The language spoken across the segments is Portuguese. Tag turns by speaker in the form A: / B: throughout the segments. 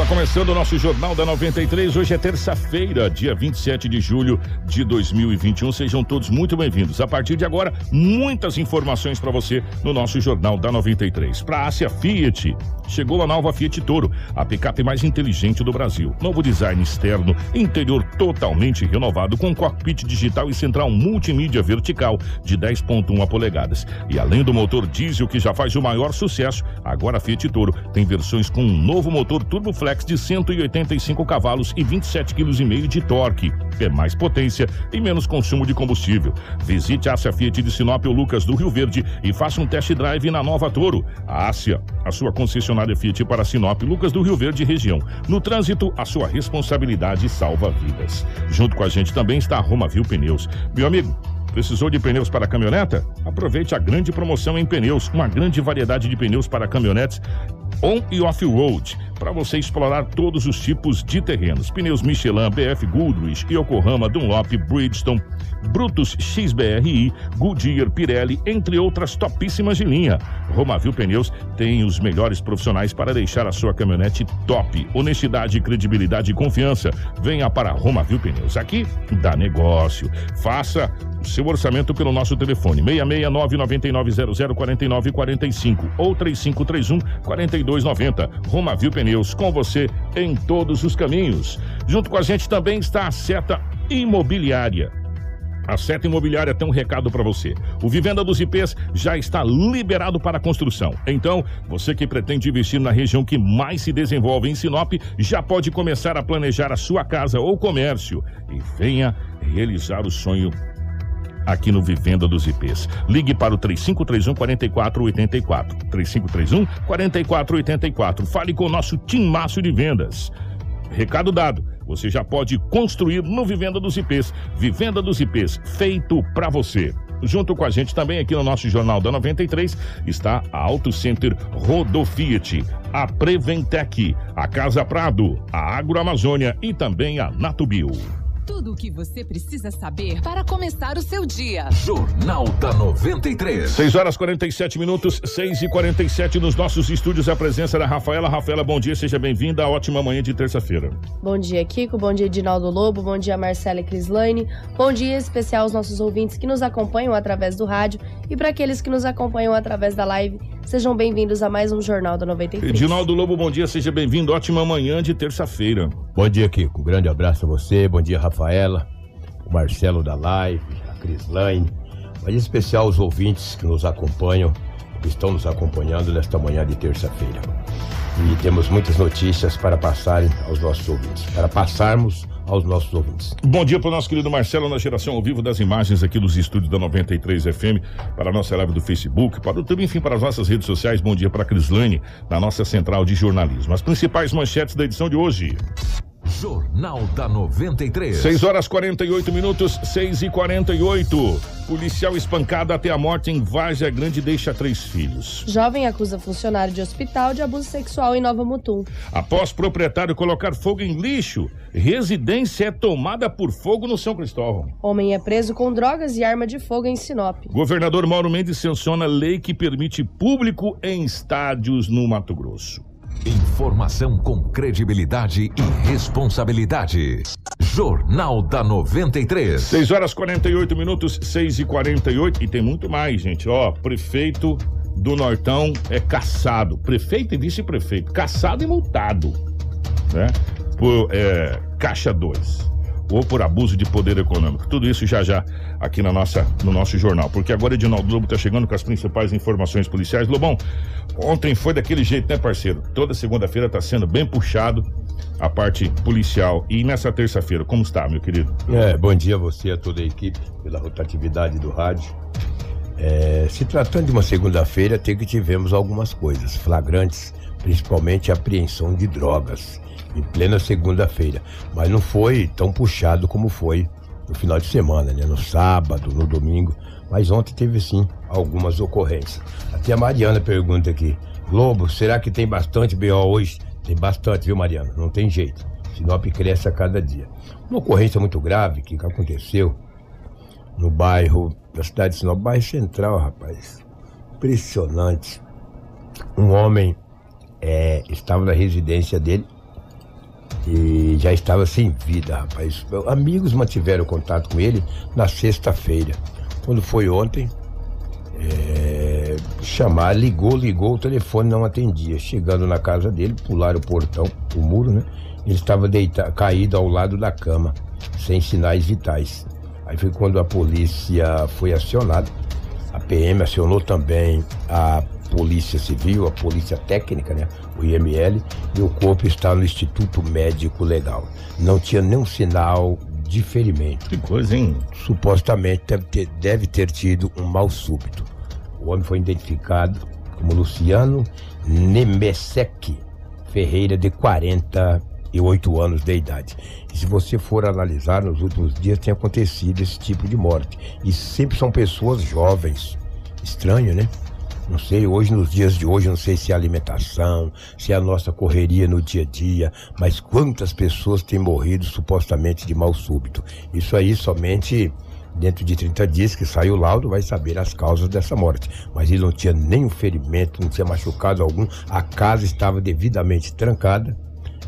A: Está começando o nosso Jornal da 93. Hoje é terça-feira, dia 27 de julho de 2021. Sejam todos muito bem-vindos. A partir de agora, muitas informações para você no nosso Jornal da 93. Para a Ásia Fiat, chegou a nova Fiat Toro, a picape mais inteligente do Brasil. Novo design externo, interior totalmente renovado, com cockpit digital e central multimídia vertical de 10,1 polegadas. E além do motor diesel que já faz o maior sucesso, agora a Fiat Toro tem versões com um novo motor turbo flex de 185 cavalos e 27,5 kg de torque. É mais potência e menos consumo de combustível. Visite a Ásia Fiat de Sinop ou Lucas do Rio Verde e faça um test drive na Nova Toro. A Ásia, a sua concessionária Fiat para Sinop, Lucas do Rio Verde região. No trânsito, a sua responsabilidade salva vidas. Junto com a gente também está a Roma Viu Pneus. Meu amigo, Precisou de pneus para caminhoneta? Aproveite a grande promoção em pneus, uma grande variedade de pneus para caminhonetes on e off-road, para você explorar todos os tipos de terrenos. Pneus Michelin, BF Goodrich, Yokohama, Dunlop, Bridgestone, Brutus XBRI, Goodyear, Pirelli, entre outras topíssimas de linha. Romavil Pneus tem os melhores profissionais para deixar a sua caminhonete top. Honestidade, credibilidade e confiança. Venha para Romavil Pneus. Aqui dá negócio. Faça o seu orçamento pelo nosso telefone 669-9900-4945 ou 3531-4290. Romavil Pneus, com você em todos os caminhos. Junto com a gente também está a Seta Imobiliária. A Seta Imobiliária tem um recado para você. O Vivenda dos IPs já está liberado para construção. Então, você que pretende investir na região que mais se desenvolve em Sinop, já pode começar a planejar a sua casa ou comércio e venha realizar o sonho aqui no Vivenda dos IPs. Ligue para o 3531 4484. 3531 4484. Fale com o nosso timaço de vendas. Recado dado. Você já pode construir no Vivenda dos IPs. Vivenda dos IPs, feito para você. Junto com a gente também aqui no nosso Jornal da 93 está a Auto Center Rodofiat, a Preventec, a Casa Prado, a Agroamazônia e também a Natubio.
B: Tudo o que você precisa saber para começar o seu dia.
C: Jornal da 93.
A: 6 horas 47 minutos, 6 e 47 nos nossos estúdios. A presença da Rafaela. Rafaela, bom dia, seja bem-vinda. Ótima manhã de terça-feira.
D: Bom dia, Kiko. Bom dia, Edinaldo Lobo. Bom dia, Marcela e Crislaine. Bom dia especial aos nossos ouvintes que nos acompanham através do rádio e para aqueles que nos acompanham através da live. Sejam bem-vindos a mais um Jornal da 93.
A: Edinaldo Lobo, bom dia, seja bem-vindo. Ótima manhã de terça-feira.
E: Bom dia, Kiko. Grande abraço a você. Bom dia, Rafaela, o Marcelo da Live, a Crislaine. Mas em especial os ouvintes que nos acompanham, que estão nos acompanhando nesta manhã de terça-feira. E temos muitas notícias para passarem aos nossos ouvintes, para passarmos aos nossos ouvintes.
A: Bom dia para o nosso querido Marcelo na geração ao vivo das imagens aqui dos estúdios da 93 FM, para a nossa live do Facebook, para o YouTube, enfim, para as nossas redes sociais. Bom dia para a Crislane, na nossa central de jornalismo. As principais manchetes da edição de hoje.
C: Jornal da 93.
A: 6 horas 48 minutos, 6 e 48. Policial espancado até a morte em Várzea Grande deixa três filhos.
D: Jovem acusa funcionário de hospital de abuso sexual em Nova Mutum.
A: Após proprietário colocar fogo em lixo, residência é tomada por fogo no São Cristóvão.
D: Homem é preso com drogas e arma de fogo em Sinop.
A: Governador Mauro Mendes sanciona lei que permite público em estádios no Mato Grosso.
C: Informação com credibilidade e responsabilidade. Jornal da 93.
A: 6 horas 48 minutos, 6 e 48 e tem muito mais, gente. Ó, prefeito do Nortão é caçado. Prefeito e vice-prefeito, caçado e multado, né? Por é, Caixa 2. Ou por abuso de poder econômico. Tudo isso já já aqui na nossa, no nosso jornal. Porque agora Edinaldo Lobo está chegando com as principais informações policiais. Lobão, ontem foi daquele jeito, né, parceiro? Toda segunda-feira está sendo bem puxado a parte policial. E nessa terça-feira, como está, meu querido?
E: É, bom dia a você, a toda a equipe, pela rotatividade do rádio. É, se tratando de uma segunda-feira, até que tivemos algumas coisas flagrantes, principalmente a apreensão de drogas, em plena segunda-feira. Mas não foi tão puxado como foi no final de semana, né? No sábado, no domingo. Mas ontem teve sim algumas ocorrências. Até a Mariana pergunta aqui: Globo, será que tem bastante BO hoje? Tem bastante, viu, Mariana? Não tem jeito. Sinop cresce a cada dia. Uma ocorrência muito grave que aconteceu no bairro da cidade de Sinop, bairro central, rapaz. Impressionante. Um homem é, estava na residência dele e já estava sem vida, rapaz. Amigos mantiveram contato com ele na sexta-feira. Quando foi ontem, é, chamar, ligou, ligou, o telefone não atendia. Chegando na casa dele, pularam o portão, o muro, né? Ele estava deitado, caído ao lado da cama, sem sinais vitais. Aí foi quando a polícia foi acionada. A PM acionou também a Polícia Civil, a Polícia Técnica, né? O IML, e o corpo está no Instituto Médico Legal. Não tinha nenhum sinal de ferimento.
A: Que coisa, hein?
E: Supostamente deve ter, deve ter tido um mal súbito. O homem foi identificado como Luciano Nemesek Ferreira, de 48 anos de idade. E se você for analisar, nos últimos dias tem acontecido esse tipo de morte. E sempre são pessoas jovens. Estranho, né? Não sei, hoje, nos dias de hoje, não sei se é a alimentação, se é a nossa correria no dia a dia, mas quantas pessoas têm morrido supostamente de mal súbito. Isso aí somente dentro de 30 dias que sai o laudo vai saber as causas dessa morte. Mas ele não tinha nenhum ferimento, não tinha machucado algum, a casa estava devidamente trancada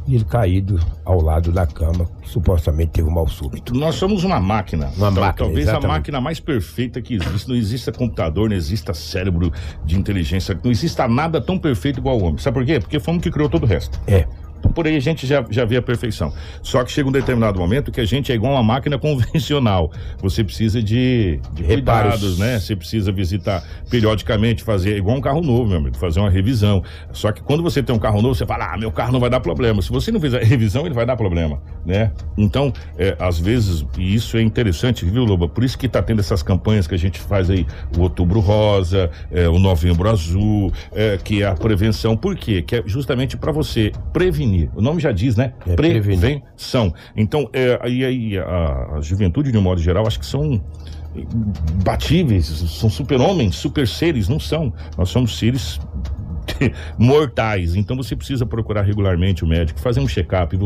E: e ele caído ao lado da cama, supostamente teve um mal súbito.
A: Nós somos uma máquina.
E: Uma máquina,
A: Talvez
E: exatamente.
A: a máquina mais perfeita que existe. Não exista computador, não exista cérebro de inteligência, não exista nada tão perfeito igual o homem. Sabe por quê? Porque fomos que criou todo o resto.
E: É,
A: Por aí a gente já, já vê a perfeição. Só que chega um determinado momento que a gente é igual uma máquina convencional. Você precisa de, de
E: Reparos.
A: cuidados, né? Você precisa visitar periodicamente, fazer igual um carro novo, meu amigo, fazer uma revisão. Só que quando você tem um carro novo, você fala, ah, meu carro não vai dar problema. Se você não fizer a revisão, ele vai dar problema, né? Então, é, às vezes, e isso é interessante, viu, Loba? Por isso que tá tendo essas campanhas que a gente faz aí, o Outubro Rosa, é, o Novembro Azul, é, que é a prevenção. Por quê? Que é justamente para você prevenir. O nome já diz, né?
E: É, prevenir.
A: Prevenção. Então, é, aí, aí a, a juventude, de um modo geral, acho que são batíveis, são super-homens, super-seres, não são. Nós somos seres mortais. Então você precisa procurar regularmente o médico, fazer um check-up?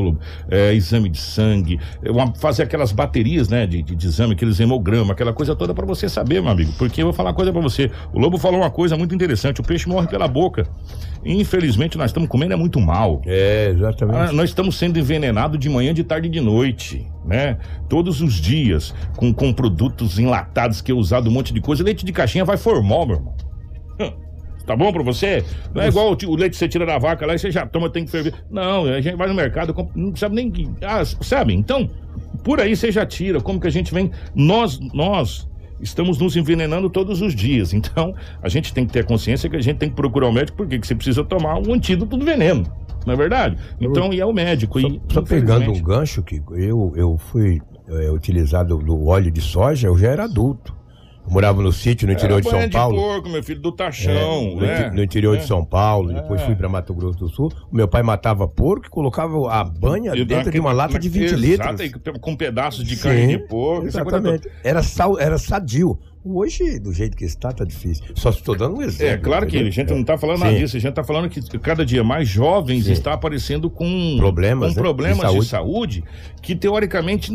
A: É, exame de sangue, é, uma- fazer aquelas baterias, né, de, de, de exame, aqueles hemograma, aquela coisa toda pra você saber, meu amigo. Porque eu vou falar uma coisa pra você. O Lobo falou uma coisa muito interessante: o peixe morre pela boca. Infelizmente, nós estamos comendo é muito mal.
E: é,
A: Ah,
E: exatamente.
A: nós estamos sendo envenenados de manhã, de tarde e de noite, né? Todos os dias, com, com produtos enlatados que é usado um monte de coisa. Leite de caixinha vai formol, meu irmão. Tá bom pra você? Não é igual o, o leite que você tira da vaca lá e você já toma, tem que ferver. Não, a gente vai no mercado, não sabe nem. Ah, sabe? Então, por aí você já tira. Como que a gente vem. Nós, nós. Estamos nos envenenando todos os dias. Então, a gente tem que ter consciência que a gente tem que procurar o médico, porque que você precisa tomar um antídoto do veneno. Não é verdade? Então, e é o médico.
E: Só,
A: e,
E: só pegando um gancho, que eu, eu fui é, utilizado do óleo de soja, eu já era adulto. Eu morava no sítio no interior de São Paulo.
A: De porco, meu filho, do
E: É,
A: taxão,
E: no,
A: né?
E: no interior
A: É.
E: de São Paulo, depois
A: É.
E: fui para Mato Grosso do Sul. O meu pai matava porco e colocava a banha
A: E
E: dentro de uma lata de 20
A: Exato,
E: litros.
A: com pedaços de
E: Sim,
A: carne de porco.
E: Exatamente. Era, sal, era sadio. Hoje, do jeito que está, tá difícil. Só estou dando um exemplo.
A: É, claro que a gente não está falando nada disso, a gente está falando que cada dia mais jovens
E: Sim.
A: está aparecendo com
E: Problemas,
A: com
E: né?
A: problemas
E: De
A: de, saúde. que teoricamente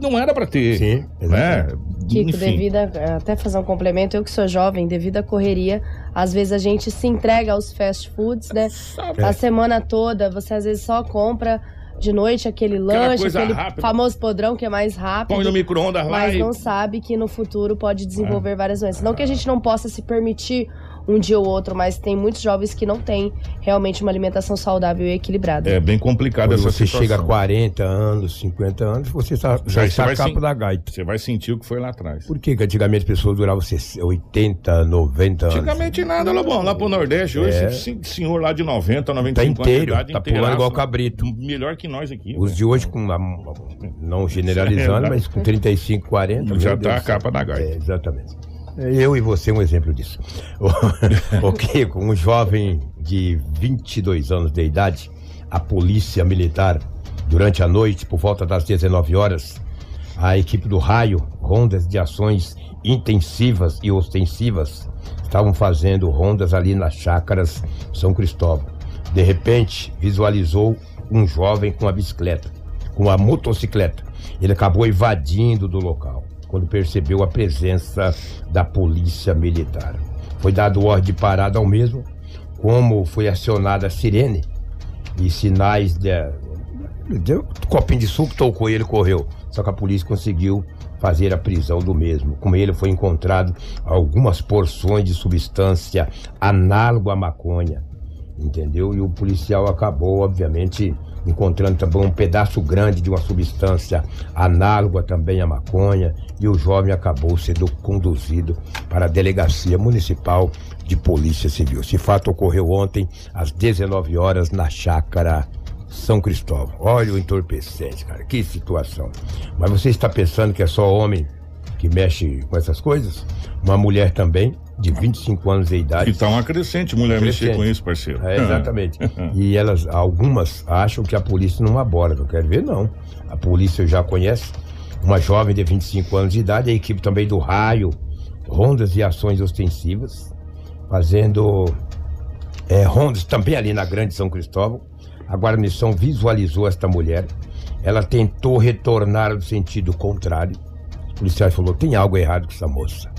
A: não era para ter.
E: Sim,
A: né?
D: Kiko,
A: Enfim.
D: devido a, até fazer um complemento, eu que sou jovem, devido à correria, às vezes a gente se entrega aos fast foods, né?
A: Sabe?
D: A semana toda, você às vezes só compra de noite aquele
A: Aquela
D: lanche, aquele
A: rápida.
D: famoso podrão que é mais rápido.
A: Põe no micro-ondas lá
D: mas
A: e...
D: não sabe que no futuro pode desenvolver várias doenças. Não que a gente não possa se permitir um dia ou outro, mas tem muitos jovens que não têm realmente uma alimentação saudável e equilibrada.
A: É bem complicado
E: Quando
A: essa
E: você
A: situação.
E: chega a 40 anos, 50 anos, você tá, já está a capa da gaita.
A: Você vai sentir o que foi lá atrás.
E: Por que, que antigamente as pessoas duravam 60, 80, 90 anos?
A: Antigamente nada, Lobão. Lá pro Nordeste, hoje,
E: É.
A: esse senhor lá de 90,
E: Tá
A: 95 anos de
E: inteiro,
A: idade,
E: tá pulando igual cabrito.
A: Melhor que nós aqui.
E: Os
A: velho.
E: de hoje, com uma- não generalizando, mas com 35, 40.
A: Já tá
E: Deus
A: a capa da gaita.
E: É, exatamente. Eu e você um exemplo disso. o Kiko, um jovem de 22 anos de idade, a polícia militar, durante a noite, por volta das 19 horas, a equipe do Raio, rondas de ações intensivas e ostensivas, estavam fazendo rondas ali nas chácaras São Cristóvão. De repente, visualizou um jovem com a bicicleta, com a motocicleta. Ele acabou invadindo do local quando percebeu a presença da polícia militar. Foi dado ordem de parada ao mesmo, como foi acionada a sirene e sinais de. Deu copinho de suco, tocou e ele correu. Só que a polícia conseguiu fazer a prisão do mesmo. Com ele foi encontrado algumas porções de substância análoga à maconha, entendeu? E o policial acabou, obviamente, encontrando também um pedaço grande de uma substância análoga também à maconha, e o jovem acabou sendo conduzido para a delegacia municipal de polícia civil. Esse fato ocorreu ontem às 19 horas na chácara São Cristóvão. Olha o entorpecente, cara, que situação. Mas você está pensando que é só homem que mexe com essas coisas? Uma mulher também, de 25 anos de idade.
A: E tá uma crescente mulher mexer com isso, parceiro.
E: É, exatamente. e elas, algumas acham que a polícia não aborda. Não quero ver, não. A polícia já conhece. Uma jovem de 25 anos de idade, a equipe também do Raio, rondas e ações ostensivas, fazendo é, rondas também ali na Grande São Cristóvão. A guarnição visualizou esta mulher. Ela tentou retornar no sentido contrário. Os policiais falaram: tem algo errado com essa moça.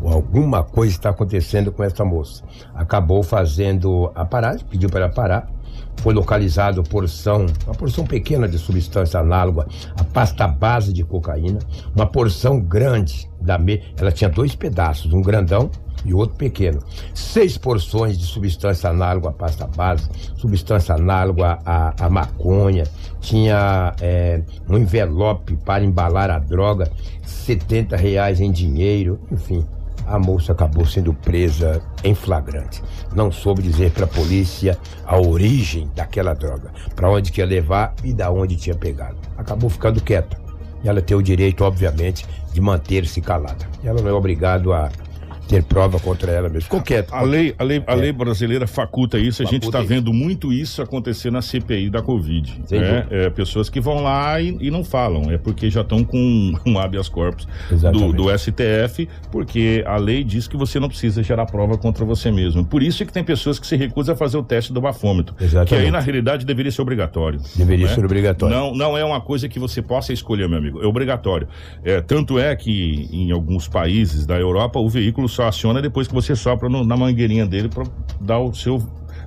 E: Ou alguma coisa está acontecendo com essa moça. Acabou fazendo a paragem, pediu para ela parar. Foi localizado porção, uma porção pequena de substância análoga à pasta base de cocaína, uma porção grande da me... ela tinha dois pedaços, um grandão e outro pequeno. Seis porções de substância análoga à pasta base, substância análoga à, à maconha, tinha é, um envelope para embalar a droga, 70 reais em dinheiro, enfim. A moça acabou sendo presa em flagrante. Não soube dizer para a polícia a origem daquela droga, para onde que ia levar e da onde tinha pegado. Acabou ficando quieta. E ela tem o direito, obviamente, de manter-se calada. Ela não é obrigado a ter prova contra ela mesmo. Ficou quieta.
A: A lei, a, lei, a
E: É.
A: lei brasileira faculta isso, a gente está vendo muito isso acontecer na CPI da Covid. Né? É, pessoas que vão lá e, e não falam, é porque já estão com um habeas corpus do, do STF, porque a lei diz que você não precisa gerar prova contra você mesmo. Por isso é que tem pessoas que se recusam a fazer o teste do bafômetro, que
E: Exatamente.
A: aí na realidade deveria ser obrigatório.
E: Deveria
A: né?
E: ser obrigatório.
A: Não, não é uma coisa que você possa escolher, meu amigo. É obrigatório. É, tanto é que em alguns países da Europa o veículo só aciona depois que você sopra no- na mangueirinha dele para dar o seu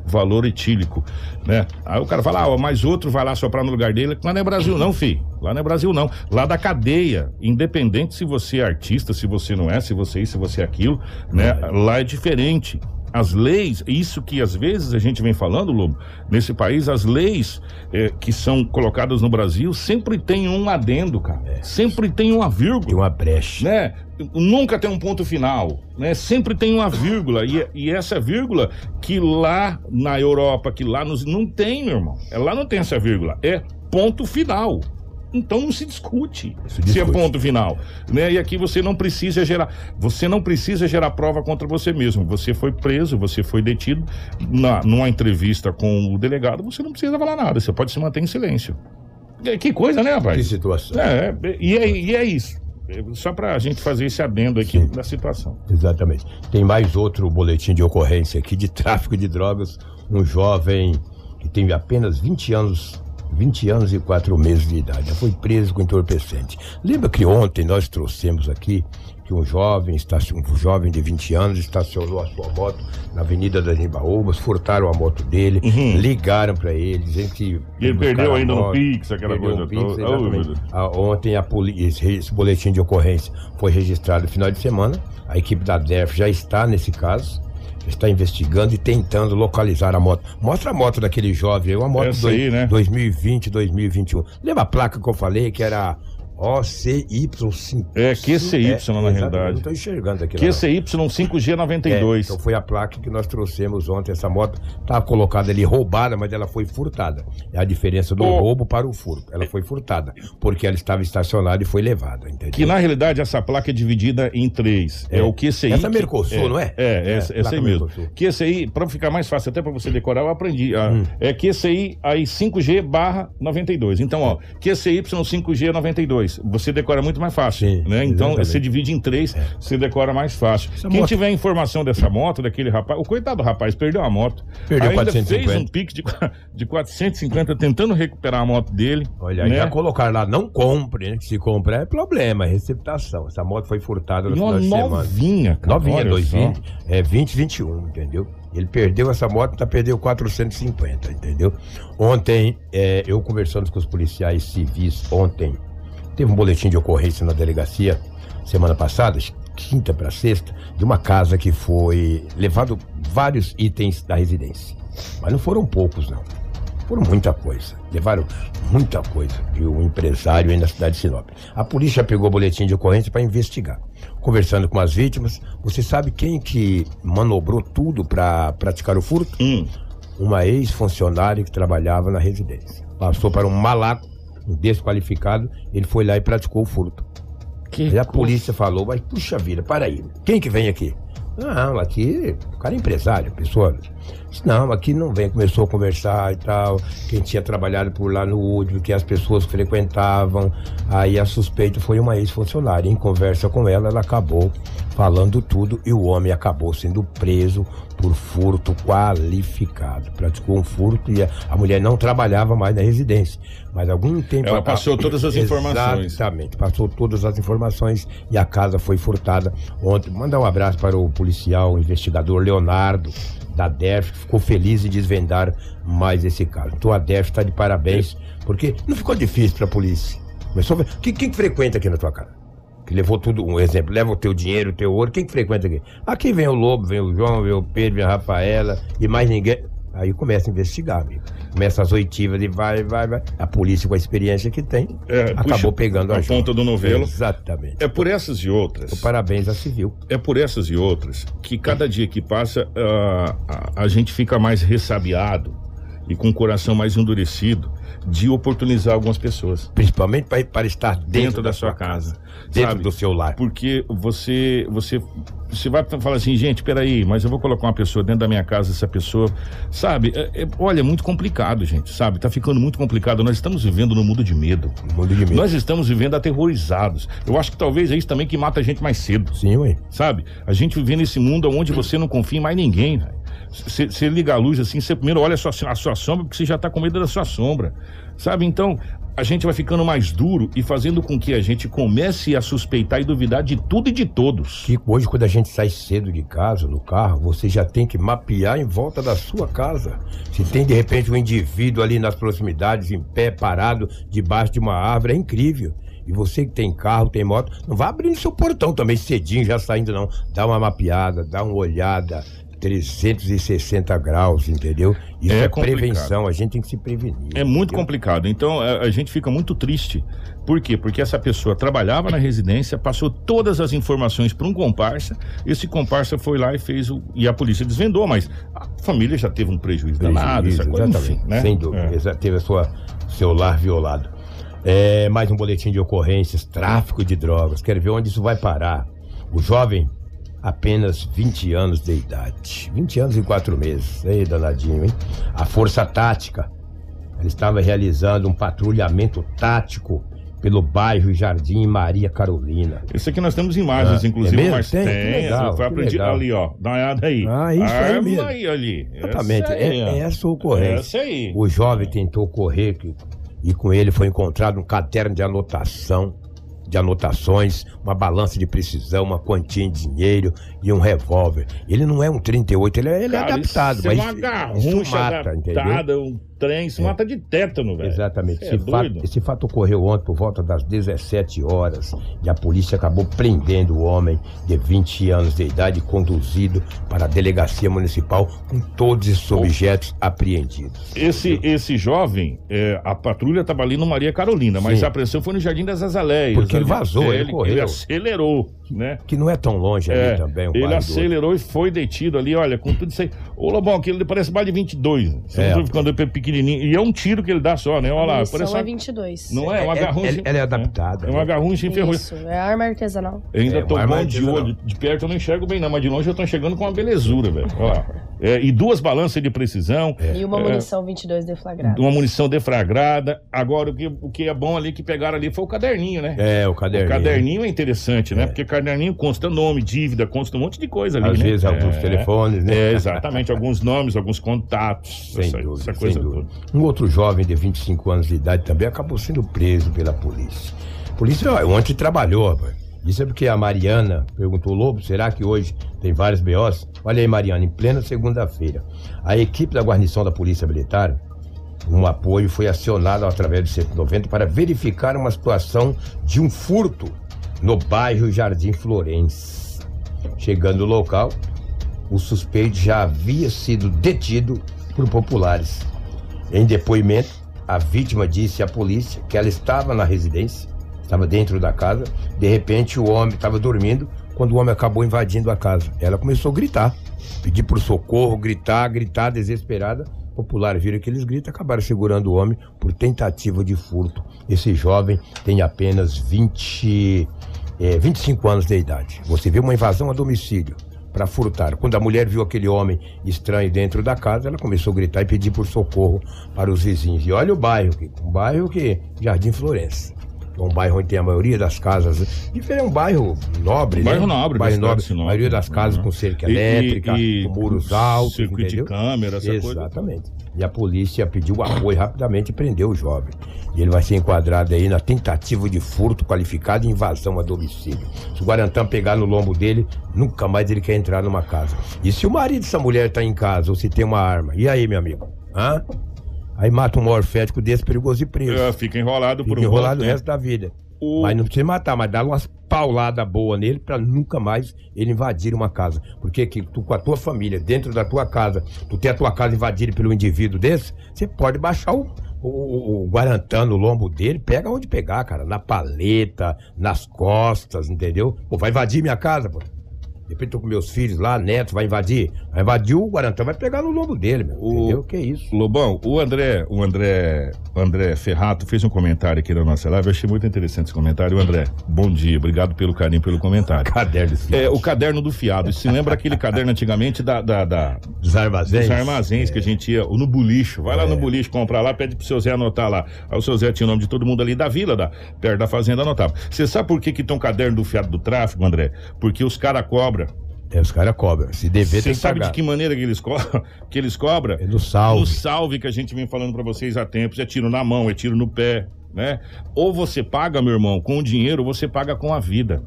A: valor etílico, né? Aí o cara fala, ah, mas outro vai lá soprar no lugar dele. Lá não é Brasil não, fi. Lá não é Brasil não. Lá da cadeia, independente se você é artista, se você não é, se você é isso, se você é aquilo, né? Lá é diferente. As leis, isso que às vezes a gente vem falando, Lobo, nesse país, as leis eh, que são colocadas no Brasil sempre tem um adendo, cara. Sempre tem uma vírgula
E: Tem uma brecha.
A: né? Nunca tem um ponto final, né? Sempre tem uma vírgula e, e essa vírgula que lá na Europa, que lá nos não tem, meu irmão. É, lá não tem essa vírgula, é ponto final. Então não se discute
E: Se
A: se é
E: discute.
A: ponto final, né? E aqui você não precisa gerar, você não precisa gerar prova contra você mesmo. Você foi preso, você foi detido na, numa entrevista com o delegado, você não precisa falar nada, você pode se manter em silêncio. Que coisa, né, rapaz?
E: Que situação.
A: É, e, é, e é isso. É, Só pra gente fazer esse adendo aqui
E: Sim.
A: da situação.
E: Exatamente. Tem mais outro boletim de ocorrência aqui de tráfico de drogas. Um jovem que tem apenas 20 anos, 20 anos e 4 meses de idade. Já foi preso com entorpecente. Lembra que ontem nós trouxemos aqui que um jovem, um jovem de 20 anos estacionou a sua moto na Avenida das Embaúbas, furtaram a moto dele,
A: Uhum.
E: ligaram para ele, dizendo que.
A: E ele perdeu ainda
E: moto,
A: Pix, aquela coisa
E: o Pix,
A: toda. Oh,
E: ontem a poli- esse, esse boletim de ocorrência foi registrado no final de semana. A equipe da DEF já está nesse caso. Está investigando e tentando localizar a moto. Mostra a moto daquele jovem, aí, uma moto
A: Essa aí, né?
E: 2020, 2021. Lembra a placa que eu falei que era OCY5?
A: É, QCY, na
E: exatamente,
A: realidade.
E: Não estou enxergando aqui. lá, não.
A: QCY
E: É,
A: 5G92.
E: então foi a placa que nós trouxemos ontem. Essa moto estava colocada ali roubada, mas ela foi furtada. É a diferença do roubo para o furto. Ela foi furtada, porque ela estava estacionada e foi levada, entendeu?
A: Que na realidade essa placa é dividida em três. É,
E: É.
A: o QCI.
E: Essa é
A: que-
E: Mercosul, não é?
A: É,
E: É,
A: essa, essa aí mesmo.
E: Mercosul.
A: QCI, pra ficar mais fácil, até pra você decorar, eu aprendi.
E: Hum.
A: É QCI aí 5G barra 92. Então, ó, QCY 5G 92. Você decora muito mais fácil.
E: Sim,
A: né? Então
E: exatamente. É.
A: você divide em três, você decora mais fácil.
E: Essa
A: Quem
E: moto-
A: tiver informação dessa moto, daquele rapaz, o coitado do rapaz perdeu a moto.
E: Perdeu
A: Ainda
E: 450.
A: fez um pique de, de 450 tentando recuperar a moto dele.
E: Olha,
A: né?
E: já colocaram lá, não compre, né? Se comprar é problema, é receptação. Essa moto foi furtada no
A: E
E: final de semana.
A: novinha, cara.
E: Novinha,
A: olha
E: 220,
A: só.
E: é 2021, entendeu? Ele perdeu essa moto, tá perdeu 450, entendeu? Ontem, é, eu conversando com os policiais civis, ontem, teve um boletim de ocorrência na delegacia, semana passada, quinta para sexta, de uma casa que foi levado vários itens da residência. Mas não foram poucos, não. Foram muita coisa. Levaram muita coisa de um empresário aí na cidade de Sinop. A polícia pegou o boletim de ocorrência para investigar. Conversando com as vítimas, você sabe quem que manobrou tudo para praticar o furto?
A: Hum.
E: Uma ex-funcionária que trabalhava na residência. Passou para um malaco, desqualificado, ele foi lá e praticou o furto.
A: Que
E: Aí a
A: coisa.
E: polícia falou, mas puxa vida, para aí. Quem que vem aqui? Não, aqui, o cara é empresário, pessoa. Disse, Não, aqui não vem. Começou a conversar e tal. Quem tinha trabalhado por lá no último, que as pessoas frequentavam. Aí a suspeita foi uma ex-funcionária. Em conversa com ela, ela acabou falando tudo e o homem acabou sendo preso por furto qualificado. Praticou um furto e a, a mulher não trabalhava mais na residência. Mas algum tempo.
A: Ela passou todas as informações.
E: Exatamente, passou todas as informações e a casa foi furtada ontem. Mandar um abraço para o policial investigador Leonardo da DEF, ficou feliz em desvendar mais esse caso. Então a DEF está de parabéns, porque não ficou difícil para a polícia. Começou a. Quem, quem que frequenta aqui na tua casa? Que levou tudo, um exemplo, leva o teu dinheiro, o teu ouro, quem que frequenta aqui? Aqui vem o Lobo, vem o João, vem o Pedro, vem a Rafaela e mais ninguém. Aí começa a investigar, amigo. Começa as oitivas e vai, vai, vai. A polícia, com a experiência que tem,
A: É,
E: acabou pegando a,
A: a ponta do novelo.
E: Exatamente.
A: É por essas e outras.
E: Parabéns à Civil.
A: É por essas e outras que cada dia que passa ah, a, a gente fica mais ressabiado e com o coração mais endurecido de oportunizar algumas pessoas
E: Principalmente para, para estar dentro,
A: dentro, da, sua casa,
E: Dentro
A: sabe?
E: do seu lar.
A: Porque você, você, você vai falar assim, gente, peraí, mas eu vou colocar uma pessoa dentro da minha casa, essa pessoa, sabe? É- é- olha, é muito complicado, gente, sabe? Tá ficando muito complicado. Nós estamos vivendo num mundo de medo.
E: Mundo de medo.
A: Nós estamos vivendo aterrorizados. Eu acho que talvez é isso também que mata a gente mais cedo.
E: Sim, ué.
A: Sabe? A gente vive nesse mundo onde você não confia em mais ninguém, velho. Você liga a luz assim, você primeiro olha a sua, a sua sombra, porque você já tá com medo da sua sombra. Sabe? Então, a gente vai ficando mais duro e fazendo com que a gente comece a suspeitar e duvidar de tudo e de todos.
E: Que hoje, quando a gente sai cedo de casa, no carro, você já tem que mapear em volta da sua casa. Se tem, de repente, um indivíduo ali nas proximidades, em pé, parado, debaixo de uma árvore, é incrível. E você que tem carro, tem moto, não vá abrindo seu portão também cedinho, já saindo, não. Dá uma mapeada, dá uma olhada. 360 graus, entendeu? Isso
A: É
E: é, prevenção, a gente tem que se prevenir.
A: É muito
E: entendeu?
A: complicado. Então a, a gente fica muito triste. Por quê? Porque essa pessoa trabalhava na residência, passou todas as informações para um comparsa. Esse comparsa foi lá e fez o. E a polícia desvendou, mas a família já teve um prejuízo, danado, essa coisa, enfim, né?
E: Sem dúvida.
A: É.
E: Teve a sua, seu lar violado. É, mais um boletim de ocorrências, tráfico de drogas. Quero ver onde isso vai parar. O jovem, apenas 20 anos de idade. 20 anos e 4 meses. Ei, danadinho, hein? A Força Tática. Ele estava realizando um patrulhamento tático pelo bairro Jardim Maria Carolina.
A: Esse aqui nós temos imagens,
E: Ah,
A: inclusive,
E: é
A: mas
E: Tem?
A: tem.
E: Legal,
A: foi aprendido ali, ó. Dá uma olhada aí.
E: Ah, isso aí
A: Arma
E: mesmo.
A: aí ali.
E: Exatamente,
A: Essa aí,
E: é, é essa ocorrência.
A: Essa aí.
E: O jovem tentou correr e com ele foi encontrado um caderno de anotação, de anotações, uma balança de precisão, uma quantia em dinheiro e um revólver. Ele não é um 38, ele é, ele é
A: Cara,
E: adaptado,
A: isso
E: mas
A: é uma
E: isso
A: garrucha
E: mata, entendeu?
A: adaptada, um trem, se mata de tétano, velho.
E: Exatamente. Esse,
A: é
E: fato, esse fato ocorreu ontem por volta das 17 horas e a polícia acabou prendendo o homem de 20 anos de idade conduzido para a delegacia municipal com todos esses objetos apreendidos.
A: Esse, esse jovem, é, a patrulha estava ali no Maria Carolina, mas
E: Sim.
A: a apreensão foi no Jardim das Azaleias.
E: Porque ele vazou,
A: É,
E: ele correu.
A: Ele acelerou, né?
E: Que não é tão longe ali
A: É,
E: também. o
A: ele acelerou e foi detido ali, olha, com tudo isso aí. Ô, Lobão, aquilo parece mais de 22. Você
E: É.
A: não ele é pequenininho. E é um tiro que ele dá só, né? Olha lá,
D: Munição
A: parece
D: é
A: uma...
D: 22.
A: Não é? Um
E: É,
A: agarrão.
E: ela- ela é adaptada,
A: É um
E: né?
A: agarrão sem ferro.
D: Isso, é arma artesanal.
A: Eu ainda
E: É,
A: tô
E: uma
A: bom de olho. De perto eu não enxergo bem, não, mas de longe eu tô enxergando com uma belezura, velho. Olha lá. É, e duas balanças de precisão.
D: E uma
A: É.
D: munição 22 deflagrada.
A: Uma munição deflagrada. Agora, o que, o que é bom ali que pegaram ali foi o caderninho, né?
E: É, o
A: O
E: caderninho.
A: caderninho é interessante, né?
E: É.
A: Porque caderninho consta nome, dívida, consta um monte de coisa ali,
E: Às
A: né?
E: vezes alguns
A: É.
E: telefones, né?
A: É, exatamente. alguns nomes, alguns contatos.
E: Sem
A: essa,
E: dúvida,
A: essa
E: sem
A: coisa
E: dúvida.
A: toda.
E: Um outro jovem de 25 anos de idade também acabou sendo preso pela polícia. A polícia ó, ontem trabalhou, rapaz. Isso é porque a Mariana perguntou, Lobo, será que hoje tem vários BOs? Olha aí, Mariana, em plena segunda-feira. A equipe da guarnição da Polícia Militar, um apoio foi acionado através do 190 para verificar uma situação de um furto no bairro Jardim Florense. Chegando no local, o suspeito já havia sido detido por populares. Em depoimento, a vítima disse à polícia que ela estava na residência, estava dentro da casa. De repente, o homem estava dormindo quando o homem acabou invadindo a casa. Ela começou a gritar, pedir por socorro, gritar, gritar, desesperada. Populares viram aqueles gritos, acabaram segurando o homem por tentativa de furto. Esse jovem tem apenas 20, eh, 25 anos de idade. Você vê uma invasão a domicílio para furtar. Quando a mulher viu aquele homem estranho dentro da casa, ela começou a gritar e pedir por socorro para os vizinhos. E olha o bairro, um bairro que Jardim Florença. É um bairro onde tem a maioria das casas. Diferente, é um bairro nobre,
A: Um bairro
E: né?
A: nobre,
E: bairro
A: cidade de
E: nobre. A maioria das casas
A: Uhum.
E: com cerca
A: E-
E: elétrica,
A: e-
E: com muros altos,
A: circuito de
E: entendeu?
A: câmera, essa coisa.
E: Exatamente. E a polícia pediu apoio rapidamente e prendeu o jovem. E ele vai ser enquadrado aí na tentativa de furto qualificado e invasão a domicílio. Se o Guarantã pegar no lombo dele, nunca mais ele quer entrar numa casa. E se o marido dessa mulher tá em casa ou se tem uma arma? E aí, meu amigo? Hã? Aí mata um morfético desse perigoso e preso.
A: É, fica enrolado por
E: Fica
A: um
E: enrolado o
A: tempo.
E: resto da vida.
A: O-
E: Mas não precisa matar, mas dá umas pauladas boas nele pra nunca mais ele invadir uma casa. Porque que tu com a tua família, dentro da tua casa, tu tem a tua casa invadida pelo indivíduo desse, você pode baixar o, o, o- o guarantã no lombo dele, pega onde pegar, cara. Na paleta, nas costas, entendeu? Pô, vai invadir minha casa, pô. De repente tô com meus filhos lá, netos, vai invadir. Vai invadir o guarantã, vai pegar no lombo dele, meu.
A: O-
E: Entendeu? Que isso?
A: Lobão, o André, o André, o André Ferrato fez um comentário aqui na nossa live. Eu achei muito interessante esse comentário. André, bom dia, obrigado pelo carinho, pelo comentário.
E: Caderno
A: É, o caderno do fiado. Se lembra aquele caderno antigamente da, da, da-
E: dos armazéns.
A: dos armazéns que a gente ia no bulicho. Vai lá no bulicho, compra lá, pede pro seu Zé anotar lá. Aí o seu Zé tinha o nome de todo mundo ali da vila, da, perto da fazenda, anotava. Você sabe por que que tem um caderno do fiado do tráfico, André? Porque os caras cobram.
E: É, os caras cobram. Se dever,
A: Você
E: tem que
A: sabe
E: pagar.
A: de que maneira que eles, co que eles cobram?
E: É do salve.
A: No salve que a gente vem falando pra vocês há tempos, é tiro na mão, é tiro no pé, né? Ou você paga, meu irmão, com o dinheiro, ou você paga com a vida.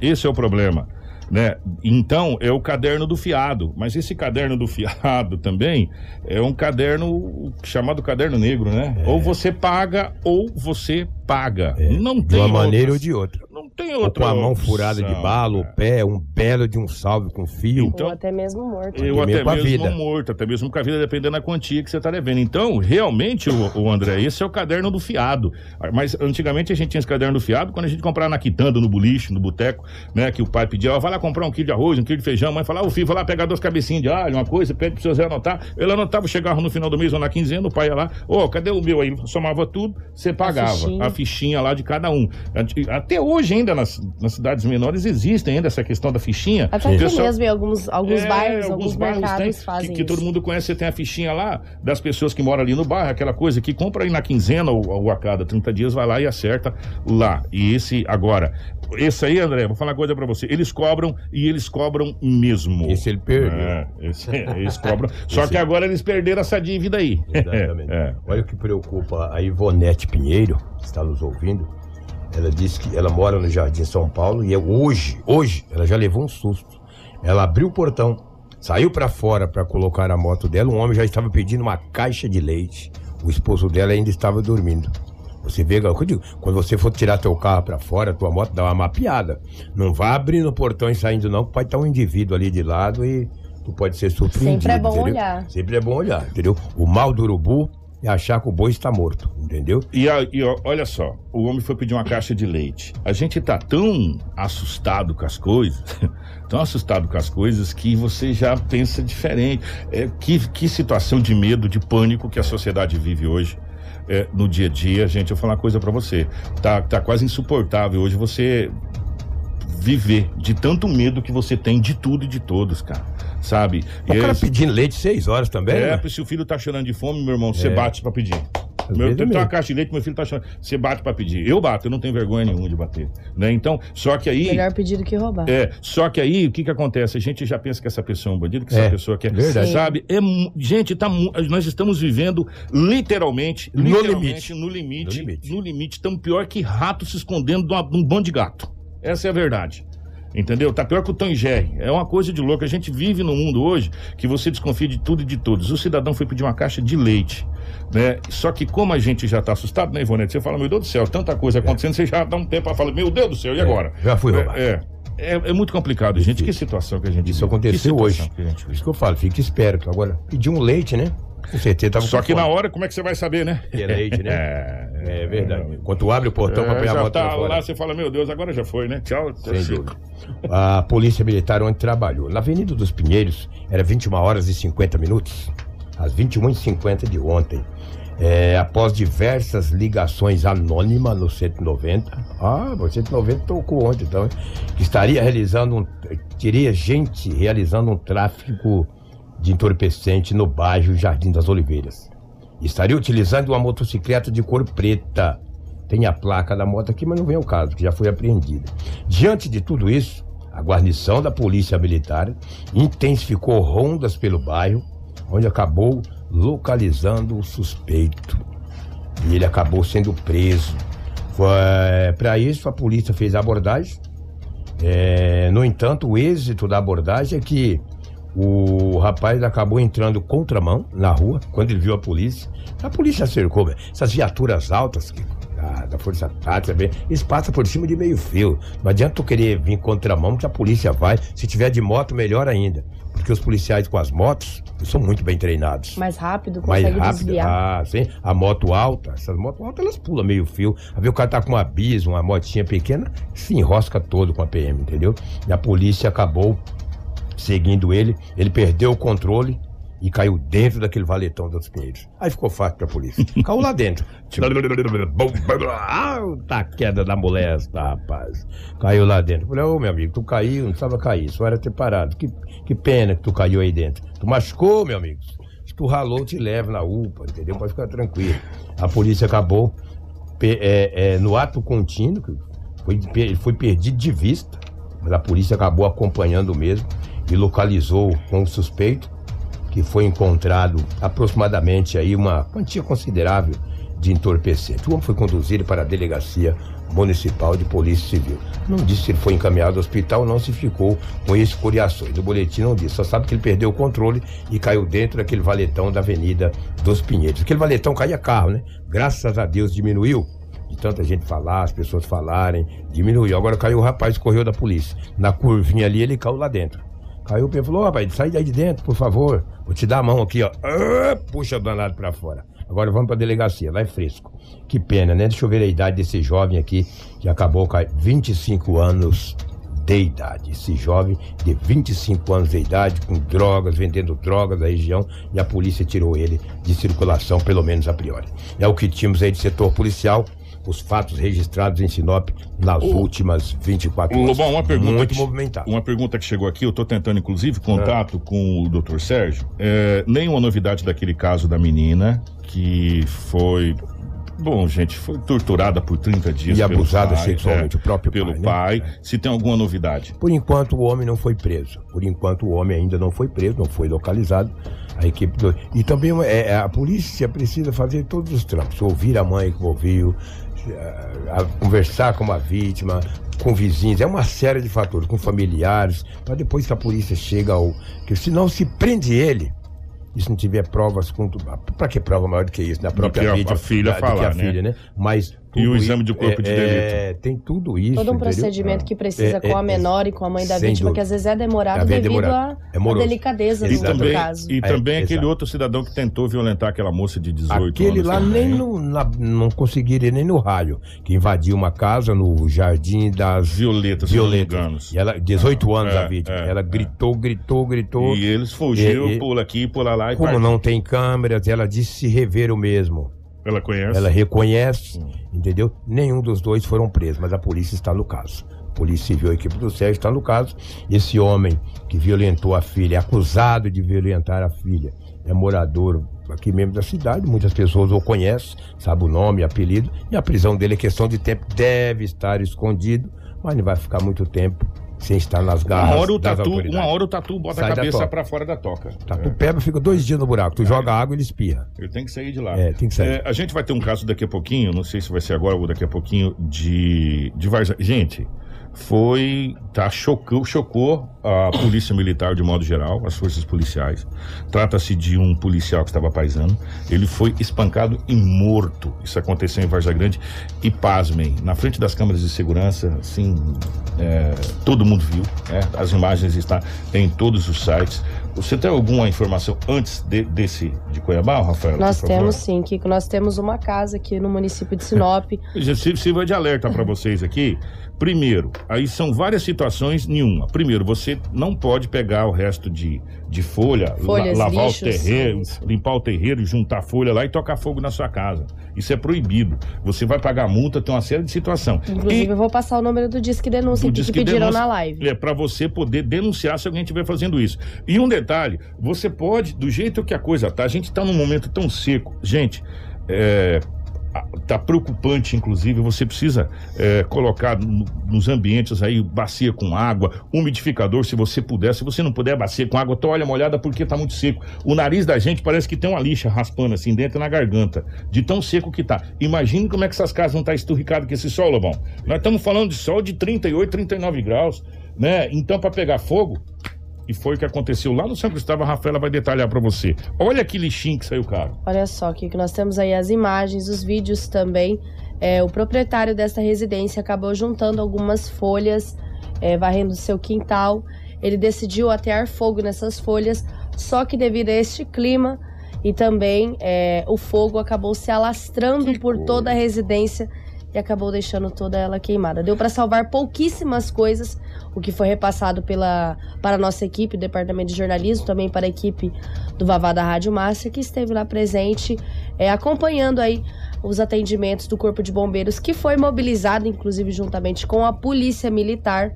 A: Esse é o problema, né? Então, é o caderno do fiado, mas esse caderno do fiado também é um caderno chamado caderno negro, né? Ou você paga ou você paga. Não
E: É. de
A: tem
E: uma maneira
A: outras-
E: ou de outra.
A: Não tem
E: Ou
A: outra
E: com a mão
A: opção,
E: furada de bala, o pé, um belo de um salve com fio.
A: Então-
D: Ou até mesmo morto.
A: Eu
E: Até
A: até
E: mesmo a vida.
A: morto, até mesmo com a vida, dependendo da quantia que você está devendo. Então, realmente, o, o André, esse é o caderno do fiado. Mas antigamente a gente tinha esse caderno do fiado quando a gente comprava na quitanda, no boliche, no boteco, né? Que o pai pedia, ó, vai lá comprar um quilo de arroz, um quilo de feijão. A mãe falava, o filho, vai lá pegar duas cabecinhas de alho, uma coisa, pede pro seu Zé anotar. Ele anotava, chegava no final do mês ou na quinzena, o pai ia lá, ô, cadê o meu aí? Somava tudo, você pagava.
D: fichinha.
A: A fichinha lá de cada um. Até hoje ainda nas, nas cidades menores existe ainda essa questão da fichinha.
D: Até aqui
A: pessoal-
D: mesmo em alguns, alguns
A: é,
D: bairros, alguns,
A: bairros
D: mercados
A: tem,
D: fazem
A: que, que todo mundo conhece, você tem a fichinha lá das pessoas que moram ali no bairro, aquela coisa que compra aí na quinzena ou, ou a cada 30 dias, vai lá e acerta lá. E esse, agora, esse aí, André, vou falar uma coisa pra você, eles cobram e eles cobram mesmo.
E: Esse ele perdeu.
A: É, esse- eles cobram. Só
E: Esse-
A: que agora eles perderam essa dívida aí.
E: Exatamente.
A: É.
E: Olha o que preocupa a Ivonete Pinheiro, que está nos ouvindo. Ela disse que ela mora no Jardim São Paulo e é hoje, hoje, ela já levou um susto. Ela abriu o portão, saiu para fora para colocar a moto dela, um homem já estava pedindo uma caixa de leite. o esposo dela ainda estava dormindo. Você vê, eu digo, quando você for tirar teu carro para fora, tua moto dá uma mapeada. Não vá abrindo o portão e saindo não, pode estar um indivíduo ali de lado e tu pode ser surpreendido.
D: Sempre é bom
E: entendeu?
D: olhar.
E: Sempre é bom olhar, entendeu? O mal do urubu é achar que o boi está morto, entendeu?
A: E, a- e, ó, olha só, o homem foi pedir uma caixa de leite. A gente tá tão assustado com as coisas, tão assustado com as coisas que você já pensa diferente. É, que, que situação de medo, de pânico que a sociedade vive hoje. é, no dia a dia, gente, eu vou falar uma coisa pra você. Tá, tá quase insuportável hoje você viver de tanto medo que você tem de tudo e de todos, cara. Sabe?
E: O
A: E
E: cara
A: é-
E: pedindo leite seis horas também,
A: é,
E: né?
A: se o filho tá chorando de fome, meu irmão, você
E: É.
A: bate pra pedir.
E: Às
A: Meu,
E: vezes
A: tem
E: é
A: uma caixa de leite, meu filho tá chorando. Você bate pra pedir. Eu bato, eu não tenho vergonha nenhuma de bater. Né? Então, só que aí.
D: Melhor pedir do que roubar.
A: É, só que aí o que que acontece? A gente já pensa que essa pessoa é um bandido, que
E: É,
A: essa pessoa quer.
E: verdade.
A: Sabe? É, gente, tá, nós estamos vivendo literalmente,
E: No
A: literalmente
E: limite.
A: no limite.
E: No limite.
A: No limite, tão pior que rato se escondendo de, uma- de um bando de gato. Essa é a verdade. Entendeu? Tá pior que o e Jerry. É uma coisa de louco. A gente vive num mundo hoje que você desconfia de tudo e de todos. O cidadão foi pedir uma caixa de leite. Né? Só que como a gente já tá assustado, né, Ivonete? Você fala, meu Deus do céu, tanta coisa acontecendo, você já dá um tempo pra falar, meu Deus do céu, e agora?
E: já fui roubado.
A: É, é, é muito complicado, gente. Que situação que a gente
E: Isso
A: vive.
E: aconteceu hoje.
A: que.
E: Isso que eu falo, fique esperto. Agora, pedir um leite, né? Com certeza
A: Só que na hora, como é que você vai saber, né?
E: E é leite, né?
A: É,
E: É verdade. Quando abre o portão pra
A: É,
E: pegar a moto
A: tá
E: pra fora.
A: lá, você fala, meu Deus, agora já foi, né? Tchau.
E: Sem. A Polícia Militar onde trabalhou. Na Avenida dos Pinheiros, era 21 horas e 50 minutos. Às 21h50 de ontem. É, após diversas ligações anônimas no 190. Ah, o 190 tocou ontem, então. hein? Que estaria realizando um. Teria gente realizando um tráfico de entorpecente no bairro Jardim das Oliveiras. Estaria utilizando uma motocicleta de cor preta. Tem a placa da moto aqui, mas não vem ao caso, que já foi apreendida. Diante de tudo isso, a guarnição da Polícia Militar intensificou rondas pelo bairro, onde acabou localizando o suspeito. E ele acabou sendo preso. Para isso, a polícia fez a abordagem. É, no entanto, o êxito da abordagem é que o rapaz acabou entrando contramão na rua quando ele viu a polícia. A polícia cercou, velho. essas viaturas altas que, da, da Força Tática, velho, eles passam por cima de meio fio. Não adianta tu querer vir contramão que a polícia vai. Se tiver de moto, melhor ainda. Porque os policiais com as motos eles são muito bem treinados.
D: Mais rápido,
E: Mais rápido.
D: desviar.
E: Ah, sim. A moto alta, essas motos altas, elas pulam meio fio. A ver o cara tá com uma bis, uma motinha pequena, se enrosca todo com a PM, entendeu? E a polícia acabou seguindo ele, ele perdeu o controle e caiu dentro daquele valetão dos Pinheiros. Aí ficou fácil pra polícia. Caiu lá dentro. Alta queda da molesta, rapaz. Caiu lá dentro. Falei, ô meu amigo, tu caiu, não precisava cair, só era ter parado. Que, que pena que tu caiu aí dentro. Tu machucou, meu amigo. Se tu ralou, te leva na UPA, entendeu? Pode ficar tranquilo. A polícia acabou é, é, no ato contínuo, foi, ele foi perdido de vista, mas a polícia acabou acompanhando mesmo e localizou com o suspeito, que foi encontrado aproximadamente aí uma quantia considerável de entorpecente. O homem foi conduzido para a delegacia municipal de polícia civil. Não disse se ele foi encaminhado ao hospital, não se ficou com escoriações. O boletim não disse, só sabe que ele perdeu o controle e caiu dentro daquele valetão da Avenida dos Pinheiros. Aquele valetão caía carro, né? Graças a Deus diminuiu de tanta gente falar, as pessoas falarem, diminuiu. Agora caiu o rapaz, correu da polícia. Na curvinha ali, ele caiu lá dentro. Caiu o pé e falou, "Ô, rapaz, sai daí de dentro, por favor. Vou te dar a mão aqui, ó. Ah, Puxa o danado pra fora. Agora vamos pra delegacia, lá é fresco. Que pena, né? Deixa eu ver a idade desse jovem aqui, que acabou com 25 anos de idade. Esse jovem de 25 anos de idade, com drogas, vendendo drogas da região, e a polícia tirou ele de circulação, pelo menos a priori. É o que tínhamos aí de setor policial, os fatos registrados em Sinop nas últimas 24 horas.
A: Lobão, uma pergunta.
E: Muito
A: que,
E: movimentado.
A: Uma pergunta que chegou aqui, eu tô tentando, inclusive, contato com o doutor Sérgio. É, nenhuma novidade daquele caso da menina que foi. Bom, gente, foi torturada por 30 dias.
E: E
A: pelo
E: abusada
A: pai,
E: sexualmente,
A: é,
E: o próprio
A: pelo
E: pai, né?
A: pai. Se tem alguma novidade.
E: Por enquanto, o homem não foi preso. Por enquanto, o homem ainda não foi preso, não foi localizado. A equipe do... E também é, é, a polícia precisa fazer todos os trampos. Ouvir a mãe que ouviu, a- conversar com a vítima, com vizinhos. É uma série de fatores, com familiares, para depois que a polícia chega ao. Que senão se prende ele. E se não tiver provas, para que prova maior do que isso? Na própria
A: que a- a filha
E: da- do
A: falar,
E: que a
A: né?
E: filha, né? Mas
A: E o
E: tudo
A: exame de corpo de
E: é,
A: delito.
E: É, tem tudo isso.
D: Todo um
E: entendeu?
D: procedimento
E: Ah.
D: que precisa
E: É,
D: com a
E: é,
D: menor e com a mãe da vítima,
E: dúvida.
D: que às vezes é demorado
E: é
D: devido
E: demorado.
D: à
E: É
D: delicadeza do,
A: também,
D: caso.
A: e
E: É,
A: também aquele
E: exato.
A: outro cidadão que tentou violentar aquela moça de 18
E: Aquele
A: anos.
E: lá
A: também.
E: nem no, na- não conseguiria nem no raio, que invadiu uma casa no Jardim das Violetas.
A: engano.
E: E ela, 18 anos
A: É,
E: a vítima.
A: é,
E: ela
A: é.
E: gritou, gritou, gritou.
A: E eles fugiu,
E: e-
A: pula aqui, pula lá e
E: Como não tem câmeras, ela disse se rever o mesmo.
A: Ela conhece?
E: Ela reconhece,
A: Hum.
E: entendeu? Nenhum dos dois foram presos, mas a polícia está no caso. A Polícia Civil, a equipe do Sérgio está no caso. Esse homem que violentou a filha, é acusado de violentar a filha, é morador aqui mesmo da cidade. Muitas pessoas o conhecem, sabe o nome, apelido. E a prisão dele é questão de tempo, deve estar escondido, mas não vai ficar muito tempo sem estar nas garras
A: Uma hora o tatu, uma hora o tatu bota
E: Sai
A: a cabeça pra fora da toca.
E: Tatu pega, fica dois dias no buraco. Tu joga água, ele espirra.
A: Ele tem que sair de lá.
E: É, tem que sair.
A: É, a gente vai ter um caso daqui a pouquinho, não sei se vai ser agora ou daqui a pouquinho, de, de Varza. Gente, foi. Tá, chocou, chocou a polícia militar de modo geral, as forças policiais. Trata-se de um policial que estava paisando. Ele foi espancado e morto. Isso aconteceu em Varza Grande. E pasmem, na frente das câmeras de segurança, assim, é, todo mundo viu. né? As imagens estão em todos os sites. Você tem alguma informação antes de- desse de Cuiabá, Rafael?
D: Nós temos sim, Kiko. Nós temos uma casa aqui no município de Sinop.
A: Já Sirva de alerta para vocês aqui. Primeiro, aí são várias situações nenhuma. Primeiro, você não pode pegar o resto de, de folha, la-
D: Folhas,
A: lavar
D: lixos,
A: o terreiro,
D: isso.
A: limpar o terreiro, juntar folha lá e tocar fogo na sua casa. Isso é proibido. Você vai pagar multa, tem uma série de situação.
D: Inclusive, eu vou passar o número do Disque Denúncia
A: do
D: que
A: Disque
D: pediram
A: Denúncia,
D: na live.
A: É para você poder denunciar se alguém estiver fazendo isso. E um detalhe, você pode, do jeito que a coisa tá, a gente tá num momento tão seco. Gente, é, tá preocupante, inclusive, você precisa é, colocar no- nos ambientes aí bacia com água, umidificador, se você puder. Se você não puder, bacia com água, toalha molhada porque tá muito seco. O nariz da gente parece que tem uma lixa raspando assim dentro na garganta, de tão seco que tá. Imagine como é que essas casas vão estar esturricadas com esse sol, Lobão. Nós estamos falando de sol de 38, 39 graus, né? Então, para pegar fogo, e foi o que aconteceu lá no São Cristóvão, a Rafaela vai detalhar para você. Olha que lixinho que saiu caro.
D: Olha só, Kiko, nós temos aí as imagens, os vídeos também. É, o proprietário desta residência acabou juntando algumas folhas, é, varrendo seu quintal. Ele decidiu atear fogo nessas folhas, só que devido a este clima e também é, o fogo acabou se alastrando por toda a residência e acabou deixando toda ela queimada. Deu para salvar pouquíssimas coisas, o que foi repassado pela, para a nossa equipe, departamento de jornalismo, também para a equipe do Vavá da Rádio Master, que esteve lá presente, é, acompanhando aí os atendimentos do Corpo de Bombeiros, que foi mobilizado, inclusive, juntamente com a Polícia Militar,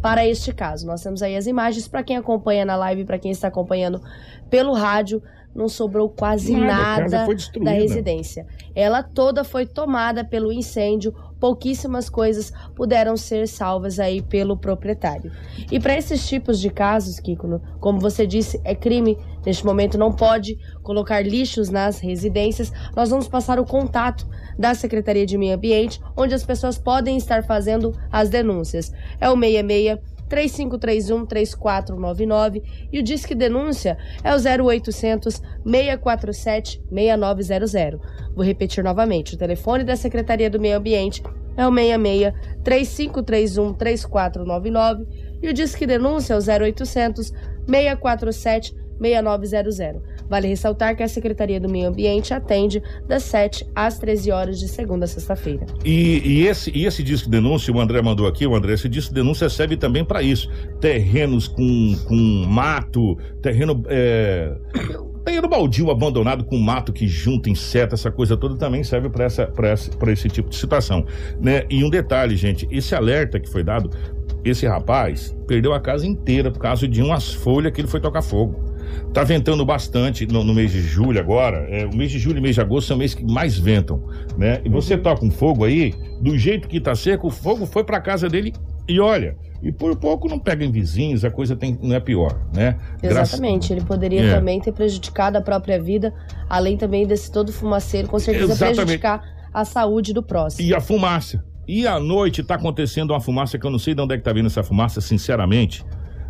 D: para este caso. Nós temos aí as imagens para quem acompanha na live, para quem está acompanhando pelo rádio. Não sobrou quase
A: Nada,
D: nada, da residência. Ela toda foi tomada pelo incêndio, pouquíssimas coisas puderam ser salvas aí pelo proprietário. E para esses tipos de casos, Kiko, como você disse, é crime. Neste momento não pode colocar lixos nas residências. Nós vamos passar o contato da Secretaria de Meio Ambiente, onde as pessoas podem estar fazendo as denúncias. É o 66 3531 3499 e o Disque Denúncia é o 0800 647 6900. Vou repetir novamente, o telefone da Secretaria do Meio Ambiente é o 66 3531 3499 e o Disque Denúncia é o 0800 647 6900. Vale ressaltar que a Secretaria do Meio Ambiente atende das 7 às 13 horas de segunda a sexta-feira.
A: E, e esse, e esse disco denúncia, o André mandou aqui, o André, esse disco denúncia serve também para isso. Terrenos com, com mato, terreno. É, terreno baldio abandonado com mato que junta inseto, essa coisa toda também serve para essa, essa, esse tipo de situação. Né? E um detalhe, gente, esse alerta que foi dado, esse rapaz perdeu a casa inteira por causa de umas folhas que ele foi tocar fogo. Tá ventando bastante no, no mês de julho agora. É, o mês de julho e mês de agosto são meses que mais ventam, né? E você toca um fogo aí, do jeito que tá seco, o fogo foi pra casa dele e olha, e por pouco não pega em vizinhos, a coisa tem, não é pior, né? Graças-
D: Exatamente, ele poderia
A: É.
D: também ter prejudicado a própria vida, além também desse todo fumaceiro, com certeza
A: Exatamente.
D: prejudicar a saúde do próximo.
A: E a fumaça. E à noite tá acontecendo uma fumaça que eu não sei de onde é que tá vindo essa fumaça, sinceramente.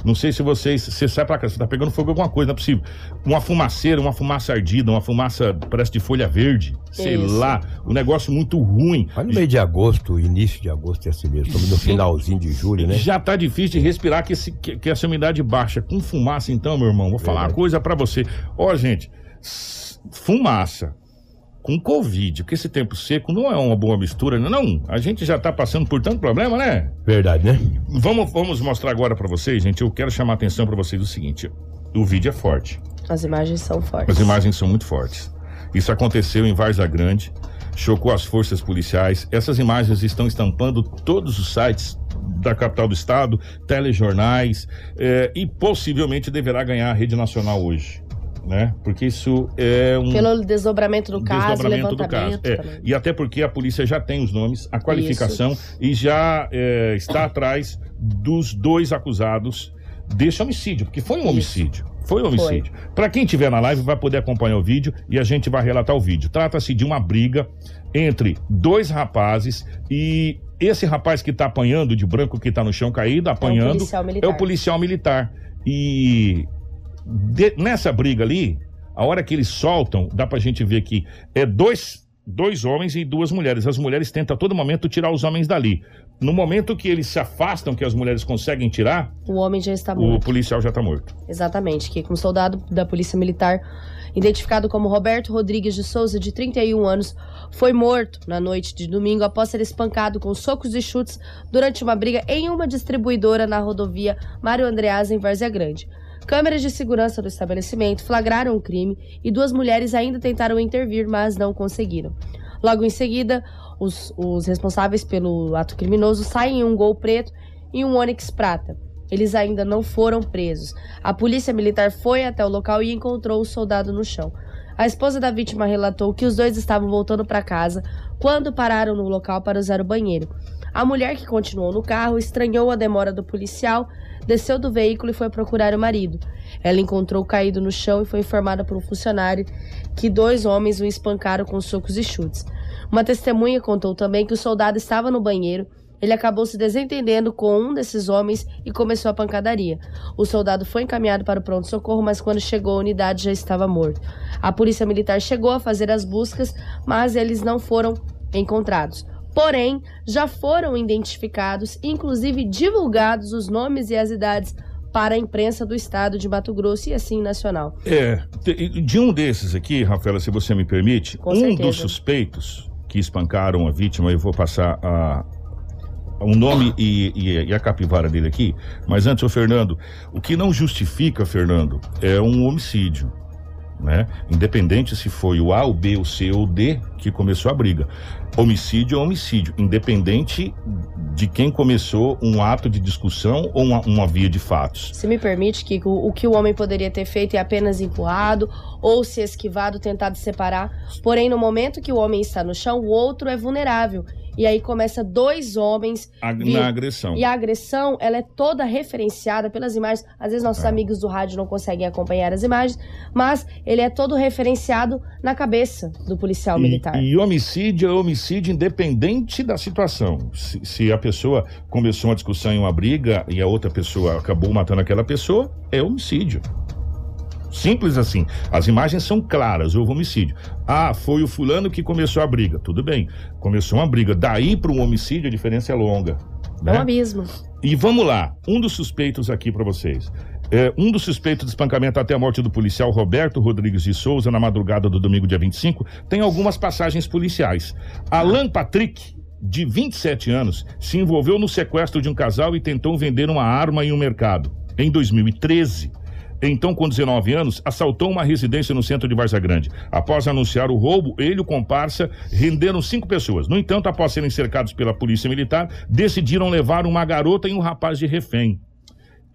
A: Não sei se vocês. Você sai pra cá, você tá pegando fogo alguma coisa, não é possível. Uma fumaceira, uma fumaça ardida, uma fumaça parece de folha verde, sei
D: Isso.
A: lá. Um negócio muito ruim.
E: Mas no meio de agosto, início de agosto é assim mesmo. Estamos no finalzinho de julho, né?
A: Já tá difícil de respirar que, esse, que, que essa umidade baixa. Com fumaça, então, meu irmão, vou falar uma
E: Verdade.
A: coisa pra você. Ó, gente, fumaça com Covid, porque esse tempo seco não é uma boa mistura, né? não. A gente já tá passando por tanto problema, né?
E: Verdade, né?
A: Vamos, vamos mostrar agora pra vocês, gente. Eu quero chamar a atenção pra vocês do seguinte: o vídeo é forte.
D: As imagens são fortes.
A: As imagens são muito fortes. Isso aconteceu em Varza Grande, chocou as forças policiais. Essas imagens estão estampando todos os sites da capital do estado, telejornais, eh, e possivelmente deverá ganhar a rede nacional hoje. Né? Porque isso é um
D: Pelo desdobramento do caso,
A: desdobramento do caso. É, e até porque a polícia já tem os nomes, a qualificação e já é, está atrás dos dois acusados desse homicídio, porque foi um
D: Isso.
A: homicídio. Foi um homicídio. Para quem estiver na live vai poder acompanhar o vídeo e a gente vai relatar o vídeo. Trata-se de uma briga entre dois rapazes e esse rapaz que tá apanhando de branco que tá no chão caído, apanhando,
D: policial militar.
A: é o policial militar. E de- nessa briga ali, a hora que eles soltam, dá pra gente ver que é dois, dois homens e duas mulheres. As mulheres tentam a todo momento tirar os homens dali. No momento que eles se afastam, que as mulheres conseguem tirar,
D: O homem já está
A: o
D: morto.
A: policial já tá morto.
D: Exatamente, que um soldado da Polícia Militar, identificado como Roberto Rodrigues de Souza, de 31 anos, foi morto na noite de domingo após ser espancado com socos e chutes durante uma briga em uma distribuidora na rodovia Mário Andreasa, em Várzea Grande. Câmeras de segurança do estabelecimento flagraram o crime e duas mulheres ainda tentaram intervir, mas não conseguiram. Logo em seguida, os, os responsáveis pelo ato criminoso saem em um gol preto e um Onix prata. Eles ainda não foram presos. A polícia militar foi até o local e encontrou o soldado no chão. A esposa da vítima relatou que os dois estavam voltando para casa quando pararam no local para usar o banheiro. A mulher que continuou no carro estranhou a demora do policial, desceu do veículo e foi procurar o marido. Ela encontrou caído no chão e foi informada por um funcionário que dois homens o espancaram com socos e chutes. Uma testemunha contou também que o soldado estava no banheiro. Ele acabou se desentendendo com um desses homens e começou a pancadaria. O soldado foi encaminhado para o pronto-socorro, mas quando chegou à unidade já estava morto. A polícia militar chegou a fazer as buscas, mas eles não foram encontrados. Porém, já foram identificados, inclusive divulgados os nomes e as idades para a imprensa do estado de Mato Grosso e assim nacional.
A: É, de, um desses aqui, Rafaela, se você me permite,
D: Com
A: um
D: certeza.
A: dos suspeitos que espancaram a vítima, eu vou passar a, o nome e, e- e a capivara dele aqui, mas antes, ô Fernando, o que não justifica, Fernando, é um homicídio. Né? Independente se foi o A, o B, o C ou o D que começou a briga. Homicídio é homicídio, independente de quem começou um ato de discussão ou uma, uma via de fatos.
D: Se me permite, Kiko, o que o homem poderia ter feito é apenas empurrado ou se esquivado, tentado separar. Porém, no momento que o homem está no chão, o outro é vulnerável. E aí começa dois homens
A: A-
D: Vi-
A: na agressão.
D: E a agressão, ela é toda referenciada pelas imagens. Às vezes nossos
A: É.
D: amigos do rádio não conseguem acompanhar as imagens, mas ele é todo referenciado na cabeça do policial militar.
A: E, e homicídio é homicídio independente da situação. Se, se a pessoa começou uma discussão em uma briga e a outra pessoa acabou matando aquela pessoa, é homicídio. Simples assim. As imagens são claras, houve homicídio. Ah, foi o fulano que começou a briga. Tudo bem. Começou uma briga. Daí para um homicídio a diferença é longa.
D: É um
A: Né?
D: abismo.
A: E vamos lá, um dos suspeitos aqui para vocês. É, um dos suspeitos de espancamento até a morte do policial Roberto Rodrigues de Souza na madrugada do domingo, dia 25, tem algumas passagens policiais. Alan Patrick, de 27 anos, se envolveu no sequestro de um casal e tentou vender uma arma em um mercado. Em 2013. Então, com 19 anos, assaltou uma residência no centro de Varza Grande. Após anunciar o roubo, ele e o comparsa renderam cinco pessoas. No entanto, após serem cercados pela polícia militar, decidiram levar uma garota e um rapaz de refém.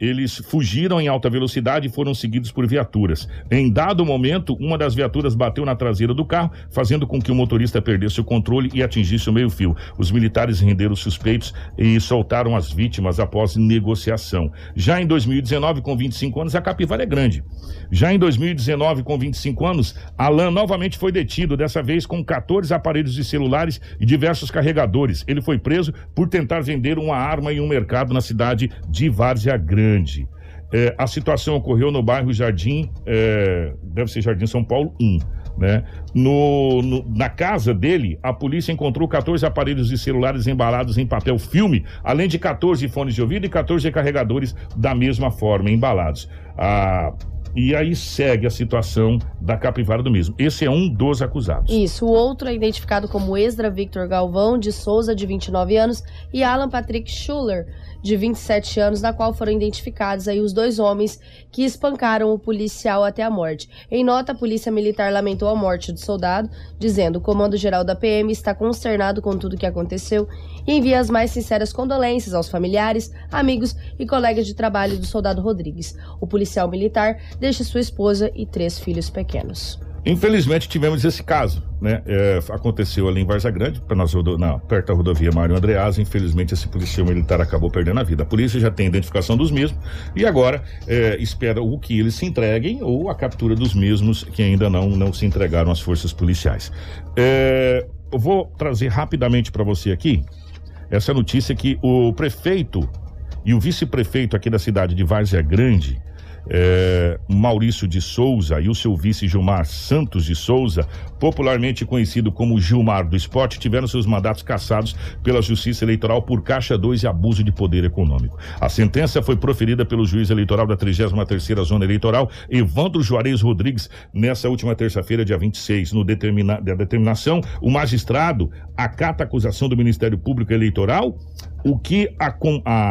A: Eles fugiram em alta velocidade e foram seguidos por viaturas. Em dado momento, uma das viaturas bateu na traseira do carro, fazendo com que o motorista perdesse o controle e atingisse o meio-fio. Os militares renderam os suspeitos e soltaram as vítimas após negociação. Já em 2019, com 25 anos, a capivara é grande. Já em 2019, com 25 anos, Alan novamente foi detido, dessa vez com 14 aparelhos de celulares e diversos carregadores. Ele foi preso por tentar vender uma arma em um mercado na cidade de Várzea Grande. É, a situação ocorreu no bairro Jardim, é, deve ser Jardim São Paulo 1. Né? No, no, na casa dele, a polícia encontrou 14 aparelhos de celulares embalados em papel filme, além de 14 fones de ouvido e 14 carregadores da mesma forma, embalados. Ah, e aí segue a situação da capivara do mesmo. Esse é um dos acusados.
D: Isso. O outro é identificado como Extra Victor Galvão de Souza, de 29 anos, e Alan Patrick Schuller, de 27 anos, na qual foram identificados aí os dois homens que espancaram o policial até a morte. Em nota, a Polícia Militar lamentou a morte do soldado, dizendo: "O Comando Geral da PM está consternado com tudo o que aconteceu e envia as mais sinceras condolências aos familiares, amigos e colegas de trabalho do soldado Rodrigues. O policial militar deixa sua esposa e três filhos pequenos."
A: Infelizmente tivemos esse caso, né? É, aconteceu ali em Varza Grande, não, perto da rodovia Mário Andreasa. Infelizmente esse policial militar acabou perdendo a vida. A polícia já tem identificação dos mesmos e agora é, espera o que eles se entreguem ou a captura dos mesmos que ainda não, não se entregaram às forças policiais. É, eu vou trazer rapidamente para você aqui essa notícia que o prefeito e o vice-prefeito aqui da cidade de Várzea Grande é, Maurício de Souza e o seu vice Gilmar Santos de Souza, popularmente conhecido como Gilmar do Esporte, tiveram seus mandatos cassados pela Justiça Eleitoral por Caixa 2 e abuso de poder econômico. A sentença foi proferida pelo juiz eleitoral da 33ª Zona Eleitoral, Evandro Juarez Rodrigues, nessa última terça-feira, dia 26. No determina, da determinação, o magistrado acata a acusação do Ministério Público Eleitoral o que a,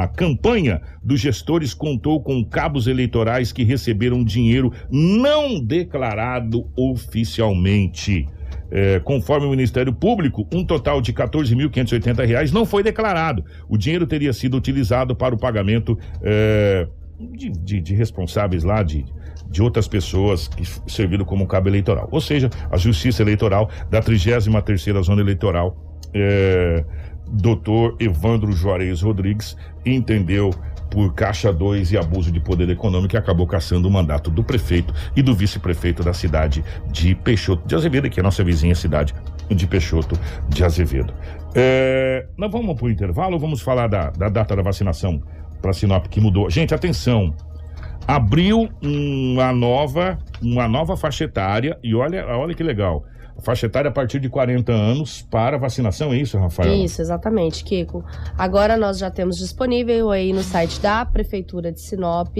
A: a campanha dos gestores contou com cabos eleitorais que receberam dinheiro não declarado oficialmente. É, conforme o Ministério Público, um total de R$ 14.580 não foi declarado. O dinheiro teria sido utilizado para o pagamento é, de, de, de, responsáveis lá, de, de outras pessoas que serviram como cabo eleitoral. Ou seja, a Justiça Eleitoral da 33ª Zona Eleitoral é, doutor Evandro Juarez Rodrigues entendeu por Caixa 2 e abuso de poder econômico e acabou caçando o mandato do prefeito e do vice-prefeito da cidade de Peixoto de Azevedo, que é a nossa vizinha cidade de Peixoto de Azevedo. É, nós vamos para o intervalo vamos falar da, da data da vacinação para Sinop que mudou. Gente, atenção! Abriu uma nova, uma nova faixa etária e olha, olha que legal faixa etária a partir de 40 anos para vacinação, é isso, Rafael?
D: Isso, exatamente, Kiko. Agora nós já temos disponível aí no site da Prefeitura de Sinop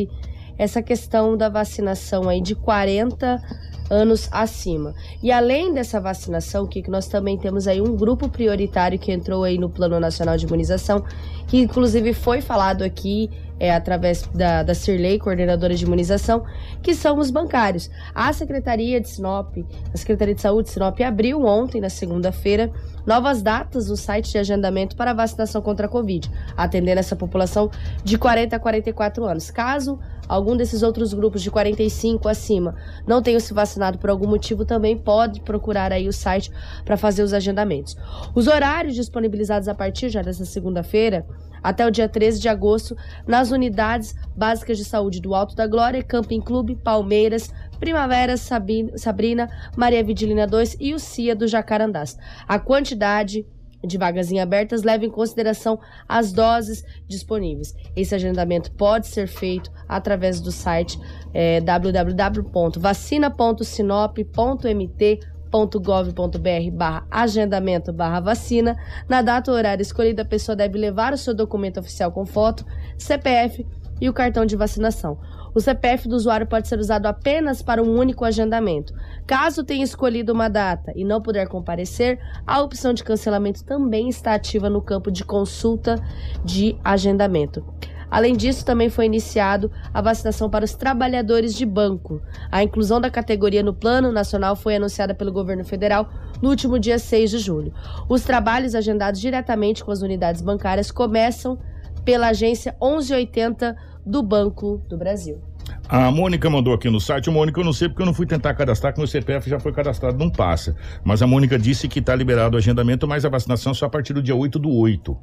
D: essa questão da vacinação aí de 40 anos acima. E além dessa vacinação, Kiko, nós também temos aí um grupo prioritário que entrou aí no Plano Nacional de Imunização, que inclusive foi falado aqui é, através da, da Cirlei, coordenadora de imunização, que são os bancários. A Secretaria de Sinop, a Secretaria de Saúde de Sinop abriu ontem, na segunda-feira, novas datas no site de agendamento para vacinação contra a Covid, atendendo essa população de 40 a 44 anos. Caso algum desses outros grupos de 45 acima não tenham se vacinado por algum motivo, também pode procurar aí o site para fazer os agendamentos. Os horários disponibilizados a partir já dessa segunda-feira até o dia 13 de agosto nas unidades básicas de saúde do Alto da Glória, Camping Clube, Palmeiras, Primavera, Sabrina, Maria Vidilina 2 e o CIA do Jacarandás. A quantidade de vagas em abertas leva em consideração as doses disponíveis. Esse agendamento pode ser feito através do site é, www.vacina.sinop.mt .gov.br barra agendamento barra vacina. Na data ou horário escolhido, a pessoa deve levar o seu documento oficial com foto, CPF e o cartão de vacinação. O CPF do usuário pode ser usado apenas para um único agendamento. Caso tenha escolhido uma data e não puder comparecer, a opção de cancelamento também está ativa no campo de consulta de agendamento. Além disso, também foi iniciado a vacinação para os trabalhadores de banco. A inclusão da categoria no Plano Nacional foi anunciada pelo governo federal no último dia 6 de julho. Os trabalhos agendados diretamente com as unidades bancárias começam pela agência 1180 do Banco do Brasil.
A: A Mônica mandou aqui no site. Mônica, eu não sei porque eu não fui tentar cadastrar, que meu CPF já foi cadastrado, não passa. Mas a Mônica disse que está liberado o agendamento, mas a vacinação só a partir do dia 8 do 8.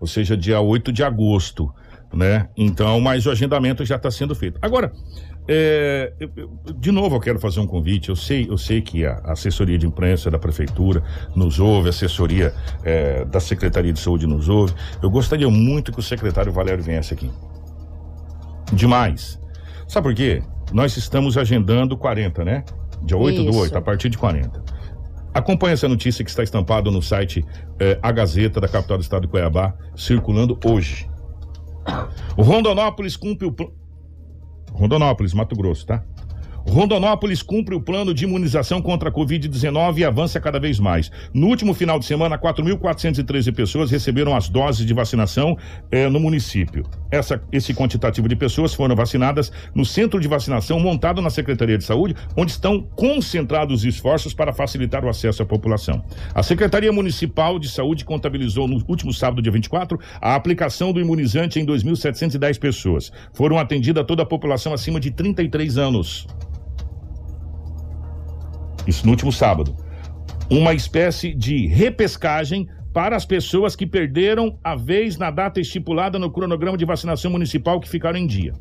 A: Ou seja, dia 8 de agosto né? Então, mas o agendamento já está sendo feito. Agora, é, eu, eu, de novo eu quero fazer um convite. Eu sei, eu sei que a assessoria de imprensa da prefeitura nos ouve, a assessoria é, da Secretaria de Saúde nos ouve. Eu gostaria muito que o secretário Valério viesse aqui. Demais. Sabe por quê? Nós estamos agendando 40, né? Dia 8 do
D: Isso.
A: 8, a partir de 40. Acompanhe essa notícia que está estampada no site eh, A Gazeta da capital do estado de Cuiabá, circulando hoje. O Rondonópolis cumpre o. Rondonópolis, Mato Grosso, tá? Rondonópolis cumpre o plano de imunização contra a Covid-19 e avança cada vez mais. No último final de semana, 4.413 pessoas receberam as doses de vacinação eh, no município. Essa- esse quantitativo de pessoas foram vacinadas no centro de vacinação montado na Secretaria de Saúde, onde estão concentrados os esforços para facilitar o acesso à população. A Secretaria Municipal de Saúde contabilizou no último sábado, dia 24, a aplicação do imunizante em 2.710 pessoas. Foram atendidas toda a população acima de 33 anos. Isso no último sábado. Uma espécie de repescagem para as pessoas que perderam a vez na data estipulada no cronograma de vacinação municipal que ficaram em dia.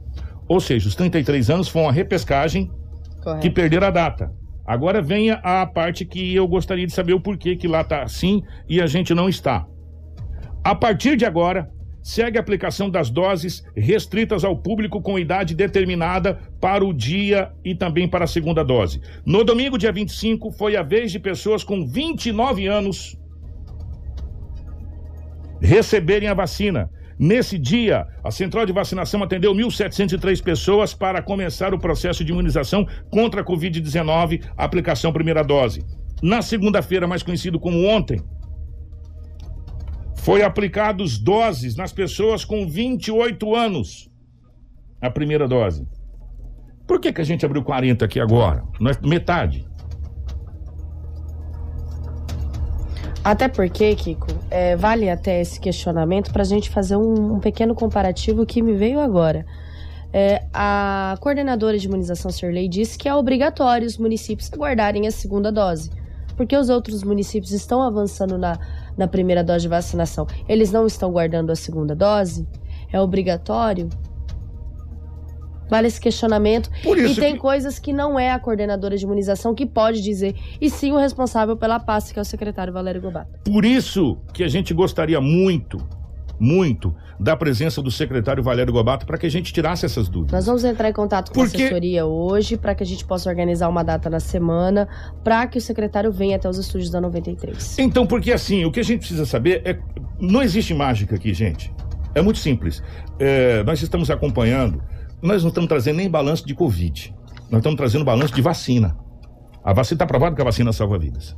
A: Ou seja, os 33 anos foi uma repescagem
D: Correto.
A: que perderam a data. Agora venha a parte que eu gostaria de saber o porquê que lá está assim e a gente não está. A partir de agora, segue a aplicação das doses restritas ao público com idade determinada para o dia e também para a segunda dose. No domingo, dia 25, foi a vez de pessoas com 29 anos receberem a vacina. Nesse dia, a central de vacinação atendeu 1.703 pessoas para começar o processo de imunização contra a Covid-19, aplicação primeira dose. Na segunda-feira, mais conhecido como ontem, foi aplicados doses nas pessoas com 28 anos. A primeira dose. Por que, que a gente abriu 40 aqui agora? Nós- Metade.
D: Até porque, Kiko, é, vale até esse questionamento para a gente fazer um, um pequeno comparativo que me veio agora. É, a coordenadora de imunização Sirley disse que é obrigatório os municípios aguardarem a segunda dose. Porque os outros municípios estão avançando na, na primeira dose de vacinação. Eles não estão guardando a segunda dose? É obrigatório? Vale esse questionamento.
A: Por
D: E
A: isso
D: tem
A: que-
D: coisas que não é a coordenadora de imunização que pode dizer, e sim o responsável pela pasta, que é o secretário Valério Gobato.
A: Por isso que a gente gostaria muito, muito, da presença do secretário Valério Gobato para que a gente tirasse essas dúvidas.
D: Nós vamos entrar em contato com a
A: Porque-
D: assessoria hoje para que a gente possa organizar uma data na semana para que o secretário venha até os estúdios da 93.
A: Então, porque assim, o que a gente precisa saber é. Não existe mágica aqui, gente. É muito simples. É, nós estamos acompanhando, nós não estamos trazendo nem balanço de Covid. Nós estamos trazendo balanço de vacina. A vacina está provado que a vacina salva vidas.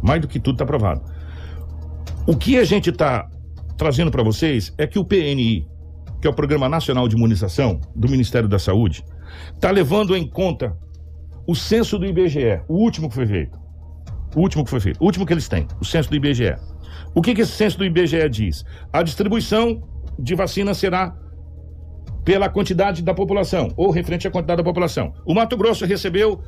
A: Mais do que tudo está provado. O que a gente está trazendo para vocês é que o PNI, que é o Programa Nacional de Imunização do Ministério da Saúde, está levando em conta o censo do IBGE, o último que foi feito. O último que foi feito, o último que eles têm, o censo do IBGE. O que, que esse censo do IBGE diz? A distribuição de vacina será pela quantidade da população, ou referente à quantidade da população. O Mato Grosso recebeu,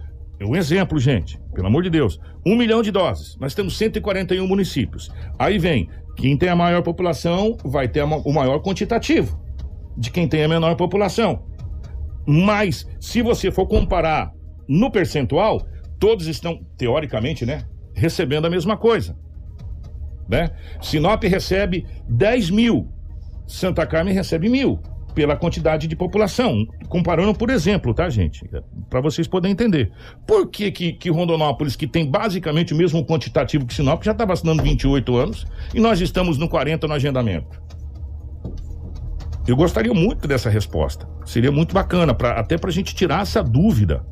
A: um exemplo, gente, pelo amor de Deus, um milhão de doses. Nós temos 141 municípios. Aí vem, quem tem a maior população vai ter o maior quantitativo de quem tem a menor população. Mas, se você for comparar no percentual, todos estão, teoricamente, né, recebendo a mesma coisa. Né? Sinop recebe 10 mil, Santa Carmen recebe mil, pela quantidade de população. Comparando, por exemplo, tá, gente? Para vocês poderem entender. Por que, que, que Rondonópolis, que tem basicamente o mesmo quantitativo que Sinop, já está vacinando 28 anos e nós estamos no 40 no agendamento? Eu gostaria muito dessa resposta. Seria muito bacana, pra, até para a gente tirar essa dúvida,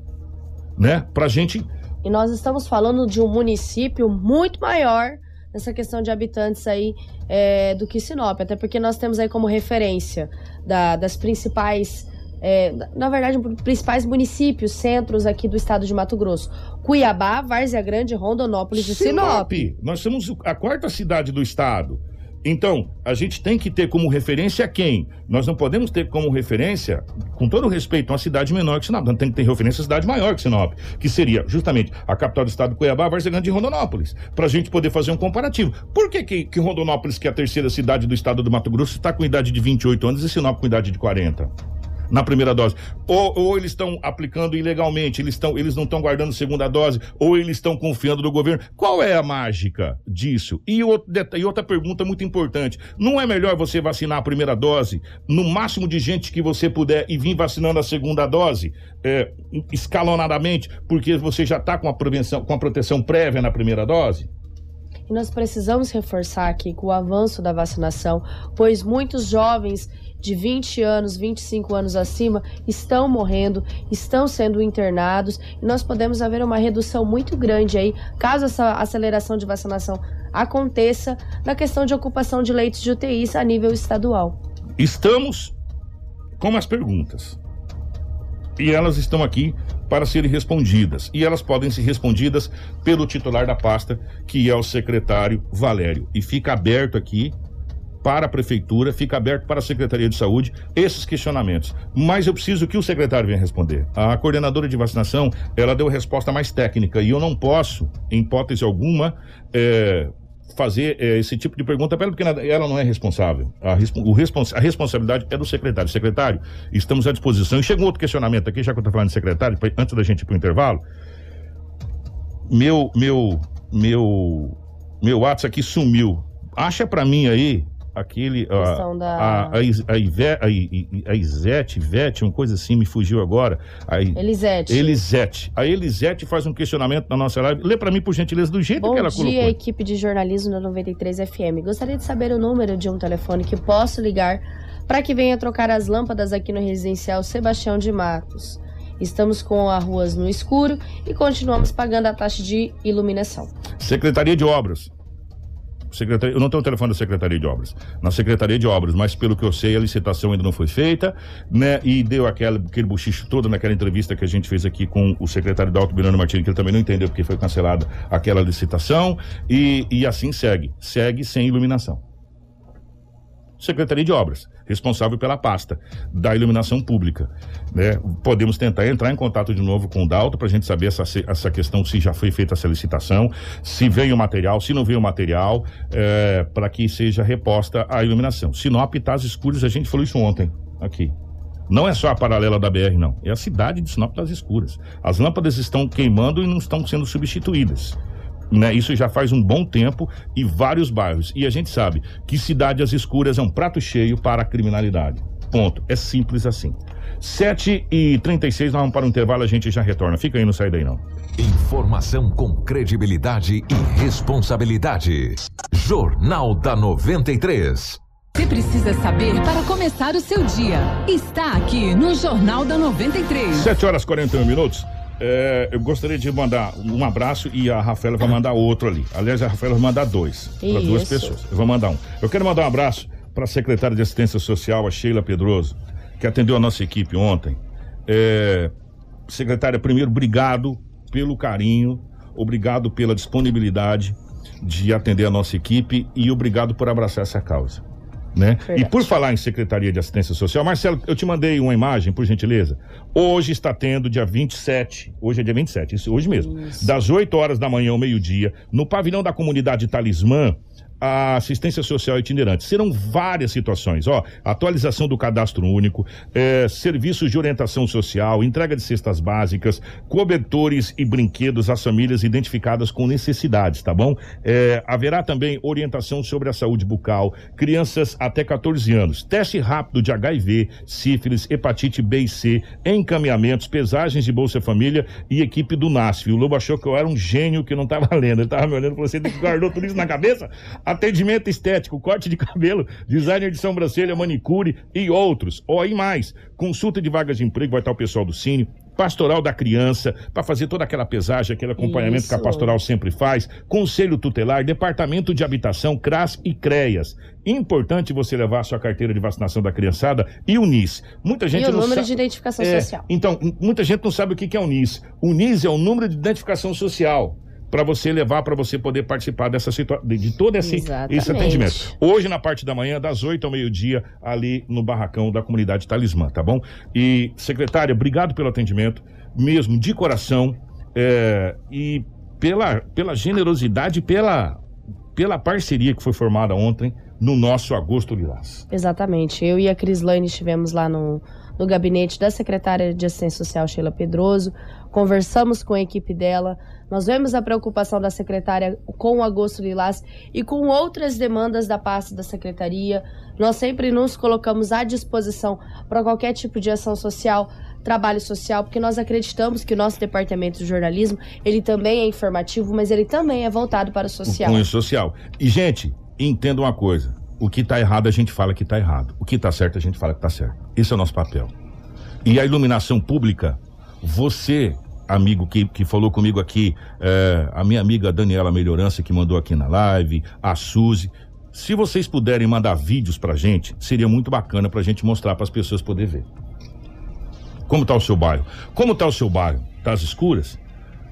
A: né? Para a gente.
D: E nós estamos falando de um município muito maior nessa questão de habitantes aí é, do que Sinop, até porque nós temos aí como referência da- das principais, é, na verdade, principais municípios, centros aqui do estado de Mato Grosso: Cuiabá, Várzea Grande, Rondonópolis e Sinop.
A: Nós somos a quarta cidade do estado. Então, a gente tem que ter como referência quem? Nós não podemos ter como referência, com todo respeito, uma cidade menor que Sinop. Nós temos que ter referência a cidade maior que Sinop, que seria justamente a capital do estado de Cuiabá, Várzea Grande e Rondonópolis, para a gente poder fazer um comparativo. Por que, que, que Rondonópolis, que é a terceira cidade do estado do Mato Grosso, está com idade de 28 anos e Sinop com idade de 40? Na primeira dose. Ou, ou eles estão aplicando ilegalmente, eles, estão, eles não estão guardando segunda dose, ou eles estão confiando no governo. Qual é a mágica disso? E, outro, e outra pergunta muito importante: não é melhor você vacinar a primeira dose, no máximo de gente que você puder, e vir vacinando a segunda dose, é, escalonadamente, porque você já está com a com a proteção prévia na primeira dose?
D: E nós precisamos reforçar aqui com o avanço da vacinação, pois muitos jovens de 20 anos, 25 anos acima estão morrendo, estão sendo internados e nós podemos haver uma redução muito grande aí, caso essa aceleração de vacinação aconteça, na questão de ocupação de leitos de UTIs a nível estadual.
A: Estamos com as perguntas. E elas estão aqui para serem respondidas. E elas podem ser respondidas pelo titular da pasta, que é o secretário Valério. E fica aberto aqui para a prefeitura, fica aberto para a Secretaria de Saúde esses questionamentos. Mas eu preciso que o secretário venha responder. A coordenadora de vacinação, ela deu resposta mais técnica e eu não posso, em hipótese alguma, é, fazer é, esse tipo de pergunta para ela, porque ela não é responsável. A, o respons a responsabilidade é do secretário. Secretário, estamos à disposição. E chega um outro questionamento aqui, já que eu estou falando de secretário, antes da gente ir para o intervalo. Meu, meu, meu, meu WhatsApp aqui sumiu. Acha para mim aí aquele. A, da... a, a, a, Ive, a, a Isete, Ivete, uma coisa assim, me fugiu agora. A,
D: Elisete.
A: Elisete. A Elisete faz um questionamento na nossa live. Lê para mim, por gentileza, do jeito
D: Bom
A: que ela colocou.
D: Bom dia, equipe de jornalismo da 93 FM. Gostaria de saber o número de um telefone que posso ligar para que venha trocar as lâmpadas aqui no residencial Sebastião de Matos. Estamos com as ruas no escuro e continuamos pagando a taxa de iluminação.
A: Secretaria de Obras. Secretaria, eu não tenho o telefone da Secretaria de Obras. Na Secretaria de Obras, mas pelo que eu sei, a licitação ainda não foi feita, né? E deu aquele, aquele buchicho todo naquela entrevista que a gente fez aqui com o secretário da Alto Birano Martins, que ele também não entendeu porque foi cancelada aquela licitação. E, e assim segue. Segue sem iluminação. Secretaria de Obras, responsável pela pasta da iluminação pública. Né? Podemos tentar entrar em contato de novo com o Dalto para a gente saber essa, essa questão, se já foi feita essa licitação, se veio o material, se não veio o material, é, para que seja reposta a iluminação. Sinop está às escuras, a gente falou isso ontem aqui. Não é só a paralela da BR, não. É a cidade de Sinop das escuras. As lâmpadas estão queimando e não estão sendo substituídas. Né? Isso já faz um bom tempo e vários bairros. E a gente sabe que cidade às escuras é um prato cheio para a criminalidade. Ponto. É simples assim. 7 e 36 nós vamos para o intervalo, a gente já retorna. Fica aí, não sai daí não.
C: Informação com credibilidade e responsabilidade. Jornal da 93.
B: Você precisa saber para começar o seu dia. Está aqui no Jornal da 93.
A: 7 horas e 41 minutos. É, eu gostaria de mandar um abraço e a Rafaela vai mandar outro ali. Aliás, a Rafaela vai mandar dois para duas pessoas. Eu vou mandar um. Eu quero mandar um abraço para a secretária de Assistência Social, a Sheila Pedroso, que atendeu a nossa equipe ontem. É, secretária, primeiro, obrigado pelo carinho, obrigado pela disponibilidade de atender a nossa equipe e obrigado por abraçar essa causa né? E por falar em Secretaria de Assistência Social, Marcelo, eu te mandei uma imagem, por gentileza. Hoje está tendo, dia 27, hoje é dia 27, isso, hoje mesmo, isso. das 8 horas da manhã ao meio-dia, no pavilhão da comunidade Talismã, a assistência social itinerante. Serão várias situações, ó, atualização do cadastro único, é, serviços de orientação social, entrega de cestas básicas, cobertores e brinquedos às famílias identificadas com necessidades, tá bom? É, haverá também orientação sobre a saúde bucal, crianças até 14 anos, teste rápido de HIV, sífilis, hepatite B e C, encaminhamentos, pesagens de Bolsa Família e equipe do NASF. O Lobo achou que eu era um gênio que não estava lendo, ele estava me olhando e falou: você guardou tudo isso na cabeça? Atendimento estético, corte de cabelo, designer de sobrancelha, manicure e outros. Ou aí mais, consulta de vagas de emprego, vai estar o pessoal do Cine, pastoral da criança, para fazer toda aquela pesagem, aquele acompanhamento Isso. que a pastoral sempre faz, conselho tutelar, departamento de habitação, CRAS e CREAS. Importante você levar a sua carteira de vacinação da criançada e o NIS. Muita gente e
D: o
A: não
D: número de identificação é, social.
A: Então, muita gente não sabe o que é o NIS. O NIS é o número de identificação social para você levar, para você poder participar dessa situação, de todo esse, esse atendimento. Hoje, na parte da manhã, das 8 ao meio-dia, ali no barracão da comunidade Talismã, tá bom? E, secretária, obrigado pelo atendimento, mesmo de coração, é, e pela, pela generosidade, pela, pela parceria que foi formada ontem no nosso Agosto Lilás.
D: Exatamente. Eu e a Crislane estivemos lá no no gabinete da secretária de Assistência Social, Sheila Pedroso, conversamos com a equipe dela, nós vemos a preocupação da secretária com o agosto lilás e com outras demandas da pasta da secretaria. Nós sempre nos colocamos à disposição para qualquer tipo de ação social, trabalho social, porque nós acreditamos que o nosso departamento de jornalismo, ele também é informativo, mas ele também é voltado para o social.
A: O social. E, gente, entenda uma coisa. O que está errado, a gente fala que está errado. O que está certo, a gente fala que está certo. Esse é o nosso papel. E a iluminação pública, você, amigo que, que falou comigo aqui, é, a minha amiga Daniela Melhorança, que mandou aqui na live, a Suzy. Se vocês puderem mandar vídeos pra gente, seria muito bacana pra gente mostrar para as pessoas poderem ver. Como tá o seu bairro? Como tá o seu bairro? Tá às escuras?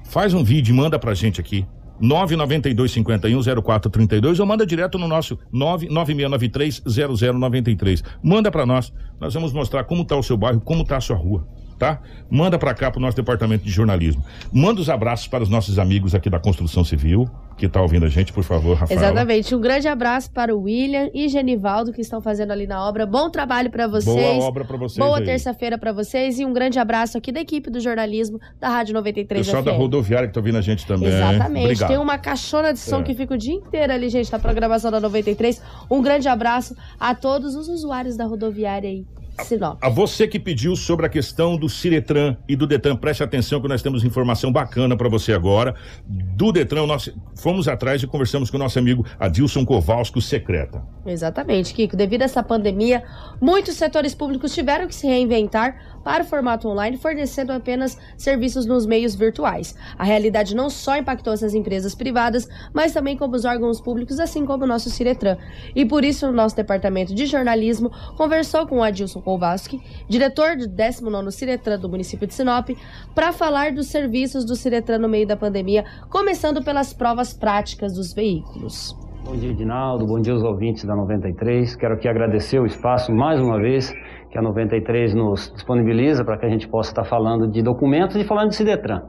A: Faz um vídeo e manda pra gente aqui. 992 51 0432 ou manda direto no nosso 99693 0093. Manda para nós. Nós vamos mostrar como tá o seu bairro, como tá a sua rua tá? Manda para cá pro nosso departamento de jornalismo. Manda os abraços para os nossos amigos aqui da construção civil, que tá ouvindo a gente, por favor, Rafael.
D: Exatamente. Um grande abraço para o William e Genivaldo que estão fazendo ali na obra. Bom trabalho para vocês.
A: Boa obra para vocês.
D: Boa terça-feira para vocês e um grande abraço aqui da equipe do jornalismo da Rádio 93
A: Pessoal da rodoviária que tá ouvindo a gente também.
D: Exatamente.
A: Obrigado.
D: Tem uma caixona de som
A: É.
D: que fica o dia inteiro ali, gente, na programação da 93. Um grande abraço a todos os usuários da rodoviária aí. Sinop.
A: A você que pediu sobre a questão do Ciretran e do Detran, preste atenção que nós temos informação bacana para você agora. Do Detran, nós fomos atrás e conversamos com o nosso amigo Adilson Kowalski, o secreta.
D: Exatamente, Kiko. Devido a essa pandemia, muitos setores públicos tiveram que se reinventar para o formato online, fornecendo apenas serviços nos meios virtuais. A realidade não só impactou essas empresas privadas, mas também como os órgãos públicos, assim como o nosso Ciretran. E por isso, o nosso departamento de jornalismo conversou com o Adilson Kowalski, diretor do 19º Ciretran do município de Sinop, para falar dos serviços do Ciretran no meio da pandemia, começando pelas provas práticas dos veículos.
F: Bom dia, Edinaldo. Bom dia aos ouvintes da 93. Quero aqui agradecer o espaço mais uma vez que a 93 nos disponibiliza para que a gente possa estar falando de documentos e falando de Cidetran.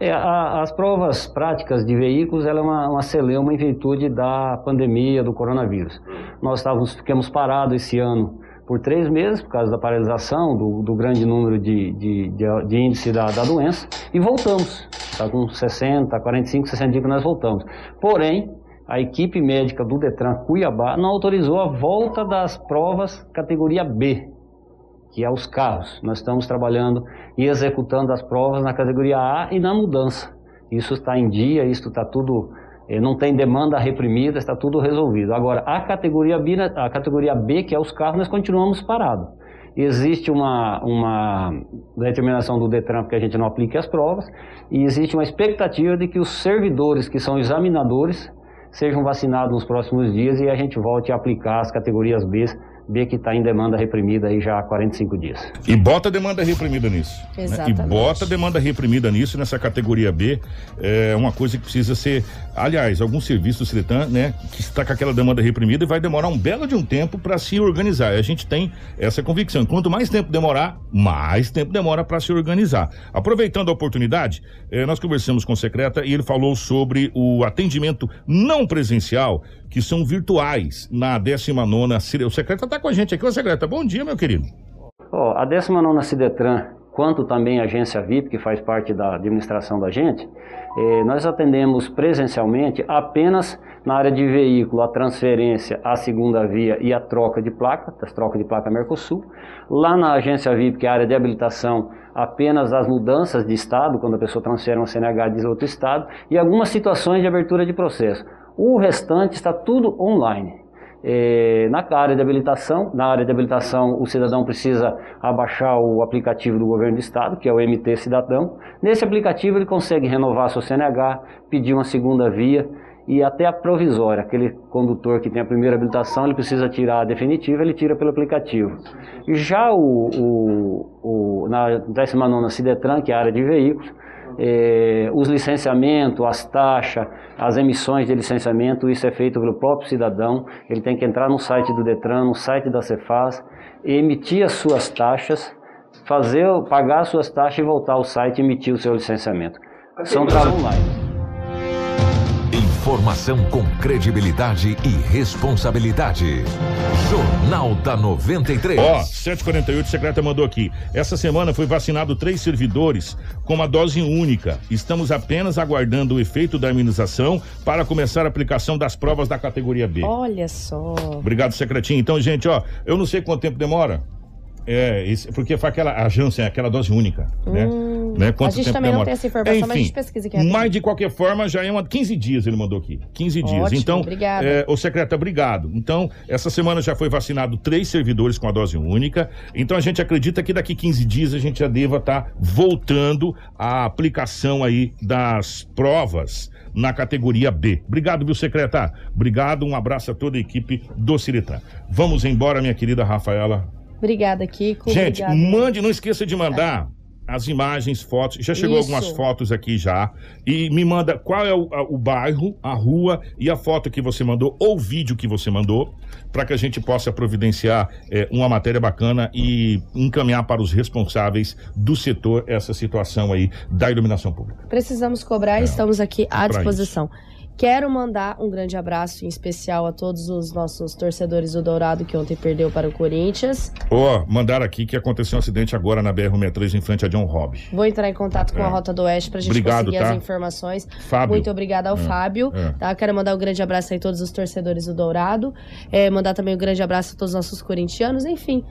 F: É, a- as provas práticas de veículos ela é uma, uma celeuma em virtude da pandemia do coronavírus. Nós estávamos, ficamos parados esse ano por três meses por causa da paralisação, do, do grande número de, de, de- de índice da, da doença e voltamos. Está com 60, 45, 60 dias que nós voltamos. Porém, a equipe médica do Detran Cuiabá não autorizou a volta das provas categoria B, que é os carros. Nós estamos trabalhando e executando as provas na categoria A e na mudança. Isso está em dia, isso está tudo, eh, não tem demanda reprimida, está tudo resolvido. Agora, a categoria B, a categoria B, que é os carros, nós continuamos parados. Existe uma, uma determinação do Detran porque a gente não aplique as provas e existe uma expectativa de que os servidores que são examinadores sejam vacinados nos próximos dias e a gente volte a aplicar as categorias B, B que está em demanda reprimida aí já há 45 dias.
A: E bota demanda reprimida nisso. né? E
D: Exatamente.
A: bota demanda reprimida nisso, nessa categoria B. É uma coisa que precisa ser. Aliás, alguns serviços do Ciretan, né, que está com aquela demanda reprimida e vai demorar um belo de um tempo para se organizar. A gente tem essa convicção. Quanto mais tempo demorar, mais tempo demora para se organizar. Aproveitando a oportunidade, eh, nós conversamos com o secreta e ele falou sobre o atendimento não presencial, que são virtuais, na 19 Cire- O secreta está com a gente aqui. Ô, secreta, bom dia, meu querido.
F: Ó, a 19 Cidetran, quanto também a agência VIP, que faz parte da administração da gente, eh, nós atendemos presencialmente apenas na área de veículo, a transferência, a segunda via e a troca de placa, as trocas de placa Mercosul. Lá na agência VIP, que é a área de habilitação, apenas as mudanças de estado, quando a pessoa transfere um CNH de outro estado, e algumas situações de abertura de processo. O restante está tudo online. Eh, na área de habilitação, na área de habilitação, o cidadão precisa abaixar o aplicativo do governo do estado, que é o MT Cidadão. Nesse aplicativo ele consegue renovar seu CNH, pedir uma segunda via e até a provisória. Aquele condutor que tem a primeira habilitação, ele precisa tirar a definitiva, ele tira pelo aplicativo. Já o, o, o na 19 Cidetran, que é a área de veículos, eh, os licenciamentos, as taxas, as emissões de licenciamento, isso é feito pelo próprio cidadão. Ele tem que entrar no site do Detran, no site da Cefaz, emitir as suas taxas, fazer, pagar as suas taxas e voltar ao site e emitir o seu licenciamento. São trabalhos online.
C: Informação com credibilidade e responsabilidade. Jornal da 93.
A: Ó, 748, secreta mandou aqui. Essa semana foi vacinado três servidores com uma dose única. Estamos apenas aguardando o efeito da imunização para começar a aplicação das provas da categoria B.
D: Olha só.
A: Obrigado, secretinho. Então, gente, ó, eu não sei quanto tempo demora. É, isso- porque foi aquela, a Janssen, aquela dose única, né? né? Quanto
D: Hum. a gente também não
A: demora?
D: tem essa informação, mas a gente
A: Enfim,
D: pesquisa aqui. rapidinho.
A: Mas de qualquer forma, já é uma 15 dias ele mandou aqui. 15 dias.
D: Ótimo,
A: então,
D: obrigada.
A: é, o secretário, obrigado. Então, essa semana já foi vacinado três servidores com a dose única. Então, a gente acredita que daqui 15 dias a gente já deva estar voltando à aplicação aí das provas na categoria B. Obrigado, viu, secretário? Obrigado, um abraço a toda a equipe do Ciritã. Vamos embora, minha querida Rafaela.
D: Obrigada, Kiko.
A: Gente,
D: Obrigada.
A: mande, não esqueça de mandar as imagens, fotos. Já chegou
D: Isso.
A: algumas fotos aqui já. E me manda qual é o, a- o bairro, a rua e a foto que você mandou, ou o vídeo que você mandou, para que a gente possa providenciar eh, uma matéria bacana e encaminhar para os responsáveis do setor essa situação aí da iluminação pública.
D: Precisamos cobrar e estamos aqui à
A: É. pra
D: disposição. Quero mandar um grande abraço em especial a todos os nossos torcedores do Dourado que ontem perdeu para o Corinthians.
A: Ó, mandaram aqui que aconteceu um acidente agora na BR-63 em frente a John Robb.
D: Vou entrar em contato com
A: É.
D: a Rota do Oeste para a gente
A: Obrigado,
D: conseguir
A: tá?
D: as informações.
A: Fábio.
D: Muito obrigada ao
A: É,
D: Fábio.
A: é.
D: Tá? Quero mandar um grande abraço aí a todos os torcedores do Dourado. É, mandar também um grande abraço a todos os nossos corintianos. Enfim,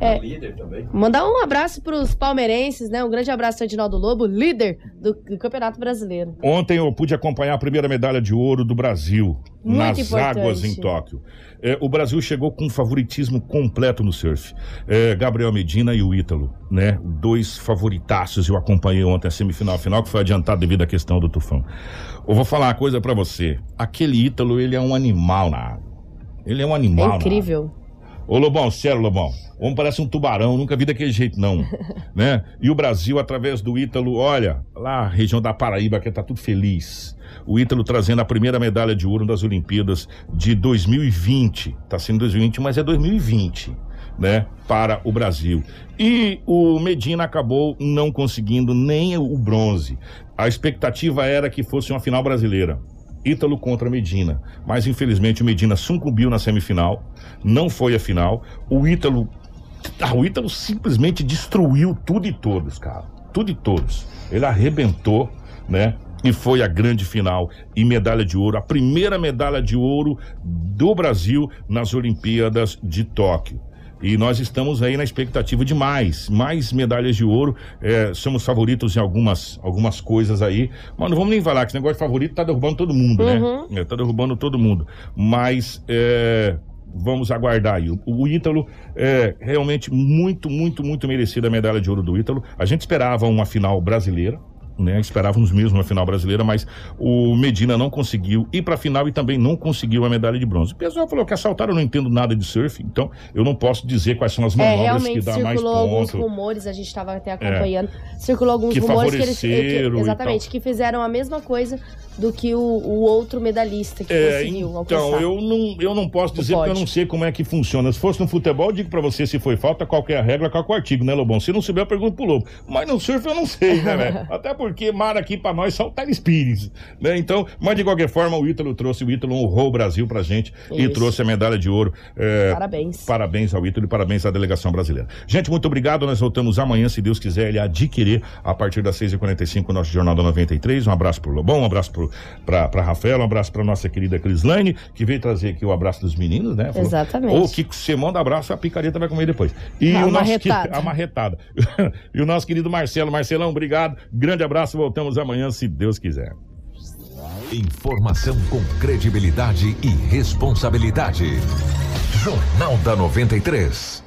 D: É.
E: líder também.
D: mandar um abraço para os palmeirenses, né? Um grande abraço ao Edinaldo Lobo, líder do, do Campeonato Brasileiro.
A: Ontem eu pude acompanhar a primeira medalha de ouro do Brasil
D: Muito
A: nas
D: importante.
A: águas em Tóquio. É, o Brasil chegou com um favoritismo completo no surf. É, Gabriel Medina e o Ítalo, né? Dois favoritaços. Eu acompanhei ontem a semifinal, a final que foi adiantada devido à questão do tufão. Eu vou falar uma coisa pra você. Aquele Ítalo, ele é um animal na água. Ele é um animal.
D: É
A: na água.
D: incrível.
A: Ô Lobão, sério, Lobão. O homem parece um tubarão, nunca vi daquele jeito, não. né? E o Brasil, através do Ítalo, olha, lá a região da Paraíba, que tá tudo feliz. O Ítalo trazendo a primeira medalha de ouro das Olimpíadas de 2020. Tá sendo 2020, mas é 2020, né? Para o Brasil. E o Medina acabou não conseguindo nem o bronze. A expectativa era que fosse uma final brasileira. Ítalo contra Medina. Mas infelizmente o Medina sucumbiu na semifinal, não foi a final. O Ítalo. Ah, o Ítalo simplesmente destruiu tudo e todos, cara. Tudo e todos. Ele arrebentou, né? E foi a grande final e medalha de ouro, a primeira medalha de ouro do Brasil nas Olimpíadas de Tóquio. E nós estamos aí na expectativa de mais, mais medalhas de ouro. É, somos favoritos em algumas, algumas coisas aí. Mas não vamos nem falar que esse negócio de favorito tá derrubando todo mundo,
D: Uhum.
A: né? É, tá derrubando todo mundo. Mas é, vamos aguardar aí. O, o Ítalo é realmente muito, muito, muito merecida a medalha de ouro do Ítalo. A gente esperava uma final brasileira. Né, esperávamos mesmo uma final brasileira, mas o Medina não conseguiu ir para a final e também não conseguiu a medalha de bronze. O pessoal falou que assaltaram, eu não entendo nada de surf, então eu não posso dizer quais são as
D: É,
A: manobras
D: realmente
A: que dá mais
D: circulou alguns
A: ponto.
D: rumores, a gente estava até acompanhando. Circulou alguns
A: Que
D: rumores que eles.
A: favoreceram e
D: exatamente, que fizeram a mesma coisa do que o, o outro medalhista que
A: É,
D: conseguiu
A: então,
D: alcançar.
A: eu não, eu não posso dizer porque eu não sei como é que funciona. Se fosse no futebol, eu digo pra você se foi falta, qual que é a regra, qual é o artigo, né, Lobão? Se não souber, eu pergunto pro Lobo. Mas no surf eu não sei, né, velho? Até porque mar aqui pra nós são telespires, né? Então, mas de qualquer forma, o Ítalo trouxe, o Ítalo honrou o Brasil pra gente e
D: Isso.
A: trouxe a medalha de ouro. É,
D: Parabéns.
A: Parabéns ao Ítalo e parabéns à delegação brasileira. Gente, muito obrigado. Nós voltamos amanhã, se Deus quiser, ele adquirir a partir das 6h45 o nosso Jornal da 93. Um abraço pro Lobão, um abraço pro, pra, pra Rafaela, um abraço pra nossa querida Crislane, que veio trazer aqui o abraço dos meninos, né? Falou,
D: Exatamente.
A: Ô, Kiko, você manda abraço, a picareta vai comer depois. E
D: A
A: o nosso que-
D: marretada.
A: a marretada. e o nosso querido Marcelo. Marcelão, obrigado. Grande abraço. Voltamos amanhã, se Deus quiser.
C: Informação com credibilidade e responsabilidade. Jornal da 93.